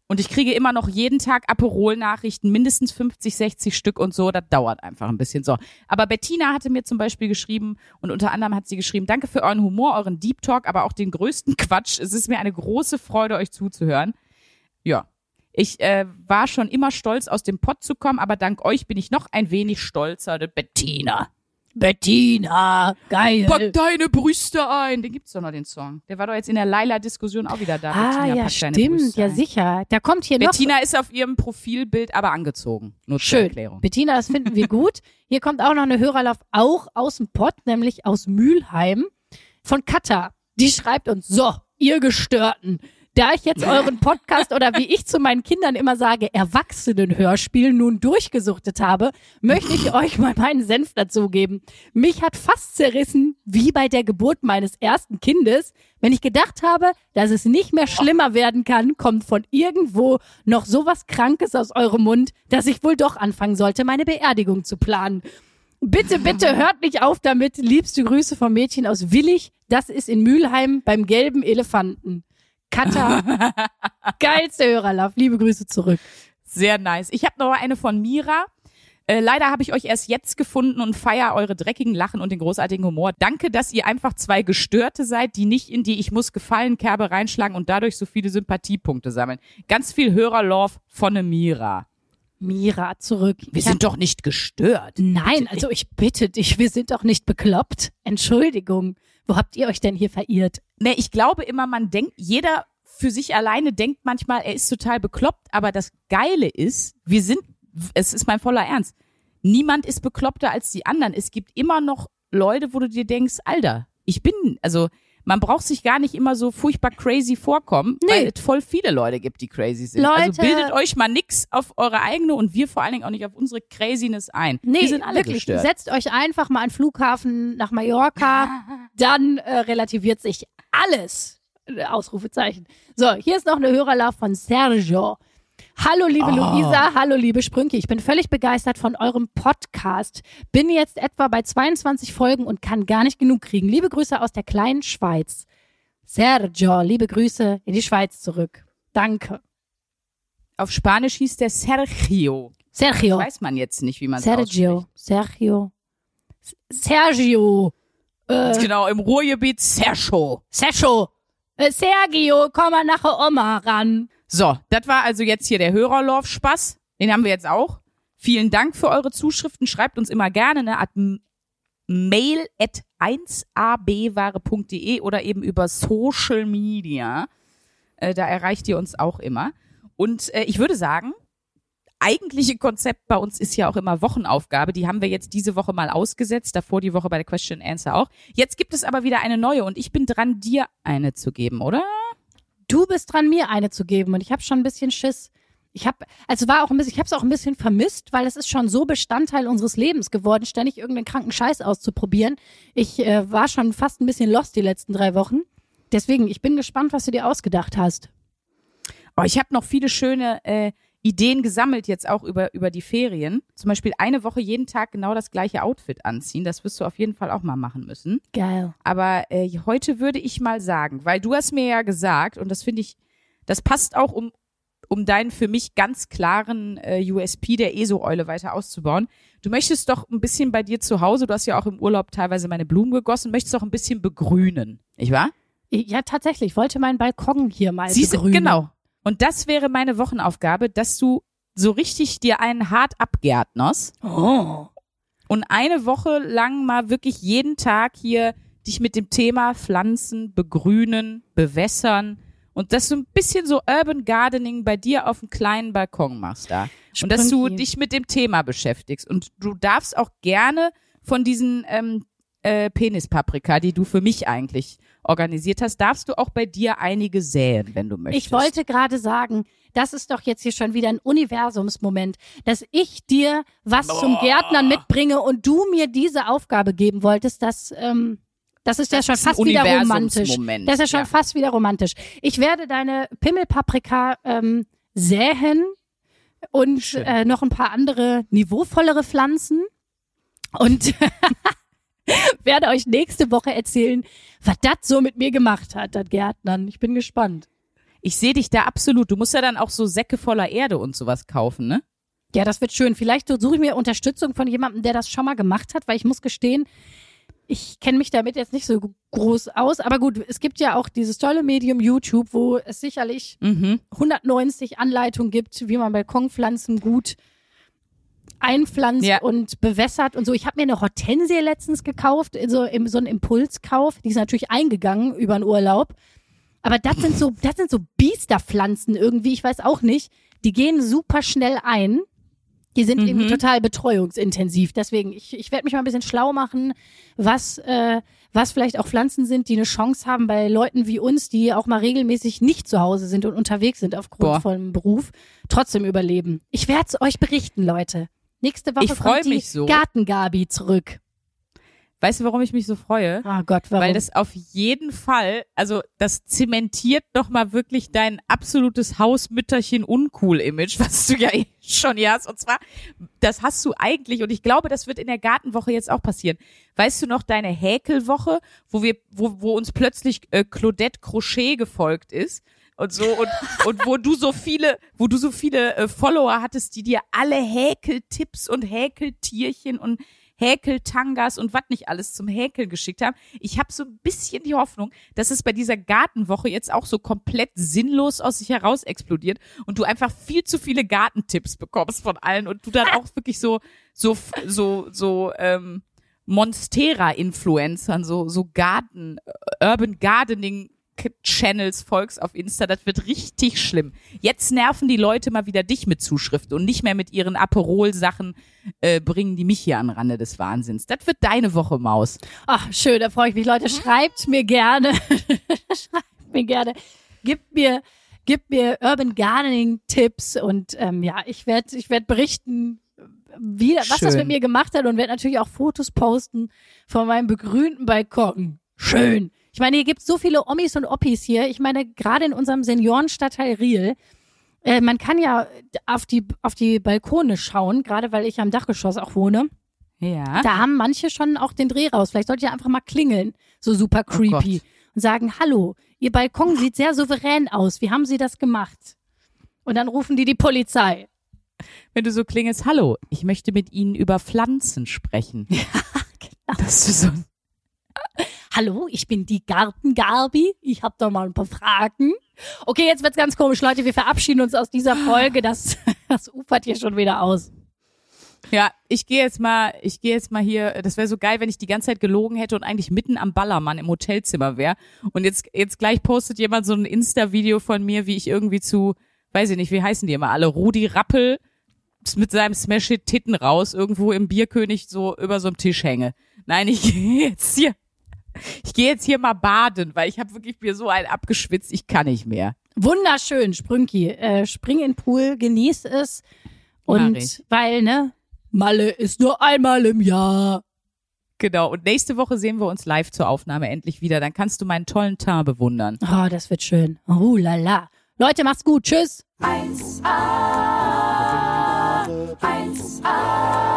Und ich kriege immer noch jeden Tag Aperol-Nachrichten, mindestens 50, 60 Stück und so. Das dauert einfach ein bisschen so. Aber Bettina hatte mir zum Beispiel geschrieben und unter anderem hat sie geschrieben, danke für euren Humor, euren Deep Talk, aber auch den größten Quatsch. Es ist mir eine große Freude, euch zuzuhören. Ja. Ich äh, war schon immer stolz, aus dem Pott zu kommen, aber dank euch bin ich noch ein wenig stolzer. Bettina. Bettina, geil. Pack deine Brüste ein. Den gibt's doch noch, den Song. Der war doch jetzt in der Laila-Diskussion auch wieder da. ah, Bettina, ja, stimmt, ja sicher. Da kommt hier Bettina ist auf ihrem Profilbild aber angezogen. Nur noch zur schön. Erklärung. Bettina, das finden wir gut. Hier kommt auch noch eine Hörerlauf, auch aus dem Pott, nämlich aus Mülheim von Katha. Die schreibt uns, so, ihr Gestörten, da ich jetzt euren Podcast oder wie ich zu meinen Kindern immer sage, Erwachsenenhörspiel nun durchgesuchtet habe, möchte ich euch mal meinen Senf dazu geben. Mich hat fast zerrissen, wie bei der Geburt meines ersten Kindes, wenn ich gedacht habe, dass es nicht mehr schlimmer werden kann, kommt von irgendwo noch sowas Krankes aus eurem Mund, dass ich wohl doch anfangen sollte, meine Beerdigung zu planen. Bitte, bitte hört nicht auf damit. Liebste Grüße vom Mädchen aus Willig. Das ist in Mülheim beim gelben Elefanten. Katha, geilste Hörerlauf. Liebe Grüße zurück. Sehr nice. Ich habe noch eine von Mira. Äh, leider habe ich euch erst jetzt gefunden und feier eure dreckigen Lachen und den großartigen Humor. Danke, dass ihr einfach zwei Gestörte seid, die nicht in die Ich muss gefallen Kerbe reinschlagen und dadurch so viele Sympathiepunkte sammeln. Ganz viel Hörerlove von ne Mira. Mira, zurück. Wir Ich sind doch nicht gestört. Nein, also ich bitte dich, wir sind doch nicht bekloppt. Entschuldigung. Wo habt ihr euch denn hier verirrt? Nee, ich glaube immer, man denkt, jeder für sich alleine denkt manchmal, er ist total bekloppt, aber das Geile ist, wir sind, es ist mein voller Ernst, niemand ist bekloppter als die anderen. Es gibt immer noch Leute, wo du dir denkst, Alter, ich bin, also man braucht sich gar nicht immer so furchtbar crazy vorkommen, Nee. weil es voll viele Leute gibt, die crazy sind. also Leute- bildet euch mal nix auf eure eigene und wir vor allen Dingen auch nicht auf unsere Craziness ein. Nee, wir sind alle wirklich. gestört. Setzt euch einfach mal an den Flughafen nach Mallorca, dann äh, relativiert sich alles. Äh, Ausrufezeichen. So, hier ist noch eine Hörerlauf von Sergio. Hallo liebe Oh. Luisa, hallo liebe Sprünki. Ich bin völlig begeistert von eurem Podcast. Bin jetzt etwa bei 22 Folgen und kann gar nicht genug kriegen. Liebe Grüße aus der kleinen Schweiz. Sergio, liebe Grüße in die Schweiz zurück. Danke. Auf Spanisch hieß der Sergio. Sergio. Weiß man jetzt nicht, wie man es Sergio. Sergio. Sergio. Äh, Genau, im Ruhrgebiet Sergio. Sergio. Äh, Sergio, komm mal nachher Oma ran. So, das war also jetzt hier der Hörerlauf-Spaß. Den haben wir jetzt auch. Vielen Dank für eure Zuschriften. Schreibt uns immer gerne ne, at mail at 1abware.de oder eben über Social Media. Äh, da erreicht ihr uns auch immer. Und äh, ich würde sagen, eigentliche Konzept bei uns ist ja auch immer Wochenaufgabe. Die haben wir jetzt diese Woche mal ausgesetzt, davor die Woche bei der Question Answer auch. Jetzt gibt es aber wieder eine neue und ich bin dran, dir eine zu geben, oder? Du bist dran, mir eine zu geben und ich habe schon ein bisschen Schiss. Ich habe, also war auch ein bisschen, ich habe es auch ein bisschen vermisst, weil es ist schon so Bestandteil unseres Lebens geworden, ständig irgendeinen kranken Scheiß auszuprobieren. Ich äh, war schon fast ein bisschen lost die letzten drei Wochen. Deswegen, ich bin gespannt, was du dir ausgedacht hast. Oh, ich habe noch viele schöne äh, Ideen gesammelt jetzt auch über, über die Ferien. Zum Beispiel eine Woche jeden Tag genau das gleiche Outfit anziehen. Das wirst du auf jeden Fall auch mal machen müssen. Geil. Aber äh, heute würde ich mal sagen, weil du hast mir ja gesagt, und das finde ich, das passt auch, um, um deinen für mich ganz klaren äh, USP der ESO-Eule weiter auszubauen. Du möchtest doch ein bisschen bei dir zu Hause, du hast ja auch im Urlaub teilweise meine Blumen gegossen, möchtest doch ein bisschen begrünen, nicht wahr? Ja, tatsächlich. Ich wollte meinen Balkon hier mal Siehst du, begrünen. genau. Und das wäre meine Wochenaufgabe, dass du so richtig dir einen hart abgärtnerst Oh. und eine Woche lang mal wirklich jeden Tag hier dich mit dem Thema Pflanzen, begrünen, bewässern und dass du ein bisschen so Urban Gardening bei dir auf dem kleinen Balkon machst da. Und dass du Sprünki. dich mit dem Thema beschäftigst. Und du darfst auch gerne von diesen ähm, äh, Penispaprika, die du für mich eigentlich organisiert hast, darfst du auch bei dir einige säen, wenn du möchtest. Ich wollte gerade sagen, das ist doch jetzt hier schon wieder ein Universumsmoment, dass ich dir was zum Gärtnern mitbringe und du mir diese Aufgabe geben wolltest, das, ähm, das ist ja Das schon ist fast wieder romantisch. Universumsmoment, Das ist ja schon ja. fast wieder romantisch. Ich werde deine Pimmelpaprika ähm, säen und Schön. äh, noch ein paar andere niveauvollere Pflanzen und werde euch nächste Woche erzählen, was das so mit mir gemacht hat, das Gärtnern. Ich bin gespannt. Ich sehe dich da absolut. Du musst ja dann auch so Säcke voller Erde und sowas kaufen, ne? Ja, das wird schön. Vielleicht suche ich mir Unterstützung von jemandem, der das schon mal gemacht hat, weil ich muss gestehen, ich kenne mich damit jetzt nicht so groß aus. Aber gut, es gibt ja auch dieses tolle Medium YouTube, wo es sicherlich Mhm. 190 Anleitungen gibt, wie man Balkonpflanzen gut einpflanzt Ja. und bewässert und so. Ich habe mir eine Hortensie letztens gekauft, so, im, so einen Impulskauf. Die ist natürlich eingegangen über den Urlaub. Aber das sind so, das sind so Biesterpflanzen irgendwie, ich weiß auch nicht. Die gehen super schnell ein. Die sind irgendwie total betreuungsintensiv. Deswegen, ich, ich werde mich mal ein bisschen schlau machen, was, äh, was vielleicht auch Pflanzen sind, die eine Chance haben bei Leuten wie uns, die auch mal regelmäßig nicht zu Hause sind und unterwegs sind aufgrund Boah. von Beruf, trotzdem überleben. Ich werde es euch berichten, Leute. Nächste Woche Ich kommt die mich so. Gartengabi zurück. Weißt du, warum ich mich so freue? Oh Gott, warum? Weil das auf jeden Fall, also das zementiert doch mal wirklich dein absolutes Hausmütterchen-Uncool-Image, was du ja eh schon hier hast. Und zwar, das hast du eigentlich, und ich glaube, das wird in der Gartenwoche jetzt auch passieren. Weißt du noch deine Häkelwoche, wo wir, wo, wo uns plötzlich äh, Claudette Crochet gefolgt ist? Und so, und, und wo du so viele, wo du so viele äh, Follower hattest, die dir alle Häkeltipps und Häkeltierchen und Häkeltangas und was nicht alles zum Häkeln geschickt haben. Ich habe so ein bisschen die Hoffnung, dass es bei dieser Gartenwoche jetzt auch so komplett sinnlos aus sich heraus explodiert und du einfach viel zu viele Gartentipps bekommst von allen und du dann auch wirklich so so so so ähm, Monstera-Influencern, so so Garten, Urban Gardening Channels folgst auf Insta, das wird richtig schlimm. Jetzt nerven die Leute mal wieder dich mit Zuschriften und nicht mehr mit ihren Aperol-Sachen äh, bringen die mich hier an Rande des Wahnsinns. Das wird deine Woche, Maus. Ach, schön, da freue ich mich. Leute, schreibt mir gerne. schreibt mir gerne. Gebt mir, gebt mir Urban Gardening Tipps und ähm, ja, ich werde ich werd berichten, wie, was das mit mir gemacht hat und werde natürlich auch Fotos posten von meinem begrünten Balkon. Schön. Ich meine, hier gibt es so viele Omis und Oppis hier. Ich meine, gerade in unserem Seniorenstadtteil Riel, äh, man kann ja auf die, auf die Balkone schauen, gerade weil ich am Dachgeschoss auch wohne. Ja. Da haben manche schon auch den Dreh raus. Vielleicht sollt ihr einfach mal klingeln, so super oh creepy. Oh und sagen, hallo, Ihr Balkon sieht sehr souverän aus. Wie haben Sie das gemacht? Und dann rufen die die Polizei. Wenn du so klingelst, hallo, ich möchte mit Ihnen über Pflanzen sprechen. Ja, genau. Dass du so Hallo, ich bin die Gartengarbi. Ich habe da mal ein paar Fragen. Okay, jetzt wird's ganz komisch, Leute. Wir verabschieden uns aus dieser Folge. Das, das ufert hier schon wieder aus. Ja, ich gehe jetzt mal, ich gehe jetzt mal hier, das wäre so geil, wenn ich die ganze Zeit gelogen hätte und eigentlich mitten am Ballermann im Hotelzimmer wäre. Und jetzt, jetzt gleich postet jemand so ein Insta-Video von mir, wie ich irgendwie zu, weiß ich nicht, wie heißen die immer alle, Rudi Rappel mit seinem Smash-Hit Titten raus irgendwo im Bierkönig so über so einem Tisch hänge. Nein, ich gehe jetzt hier ich gehe jetzt hier mal baden, weil ich habe wirklich mir so ein abgeschwitzt, ich kann nicht mehr. Wunderschön, Sprünki. Äh, spring in den Pool, genieß es. Und weil, ne, Malle ist nur einmal im Jahr. Genau. Und nächste Woche sehen wir uns live zur Aufnahme endlich wieder. Dann kannst du meinen tollen Teint bewundern. Oh, das wird schön. Oh la la. Leute, macht's gut. Tschüss. 1a, 1a.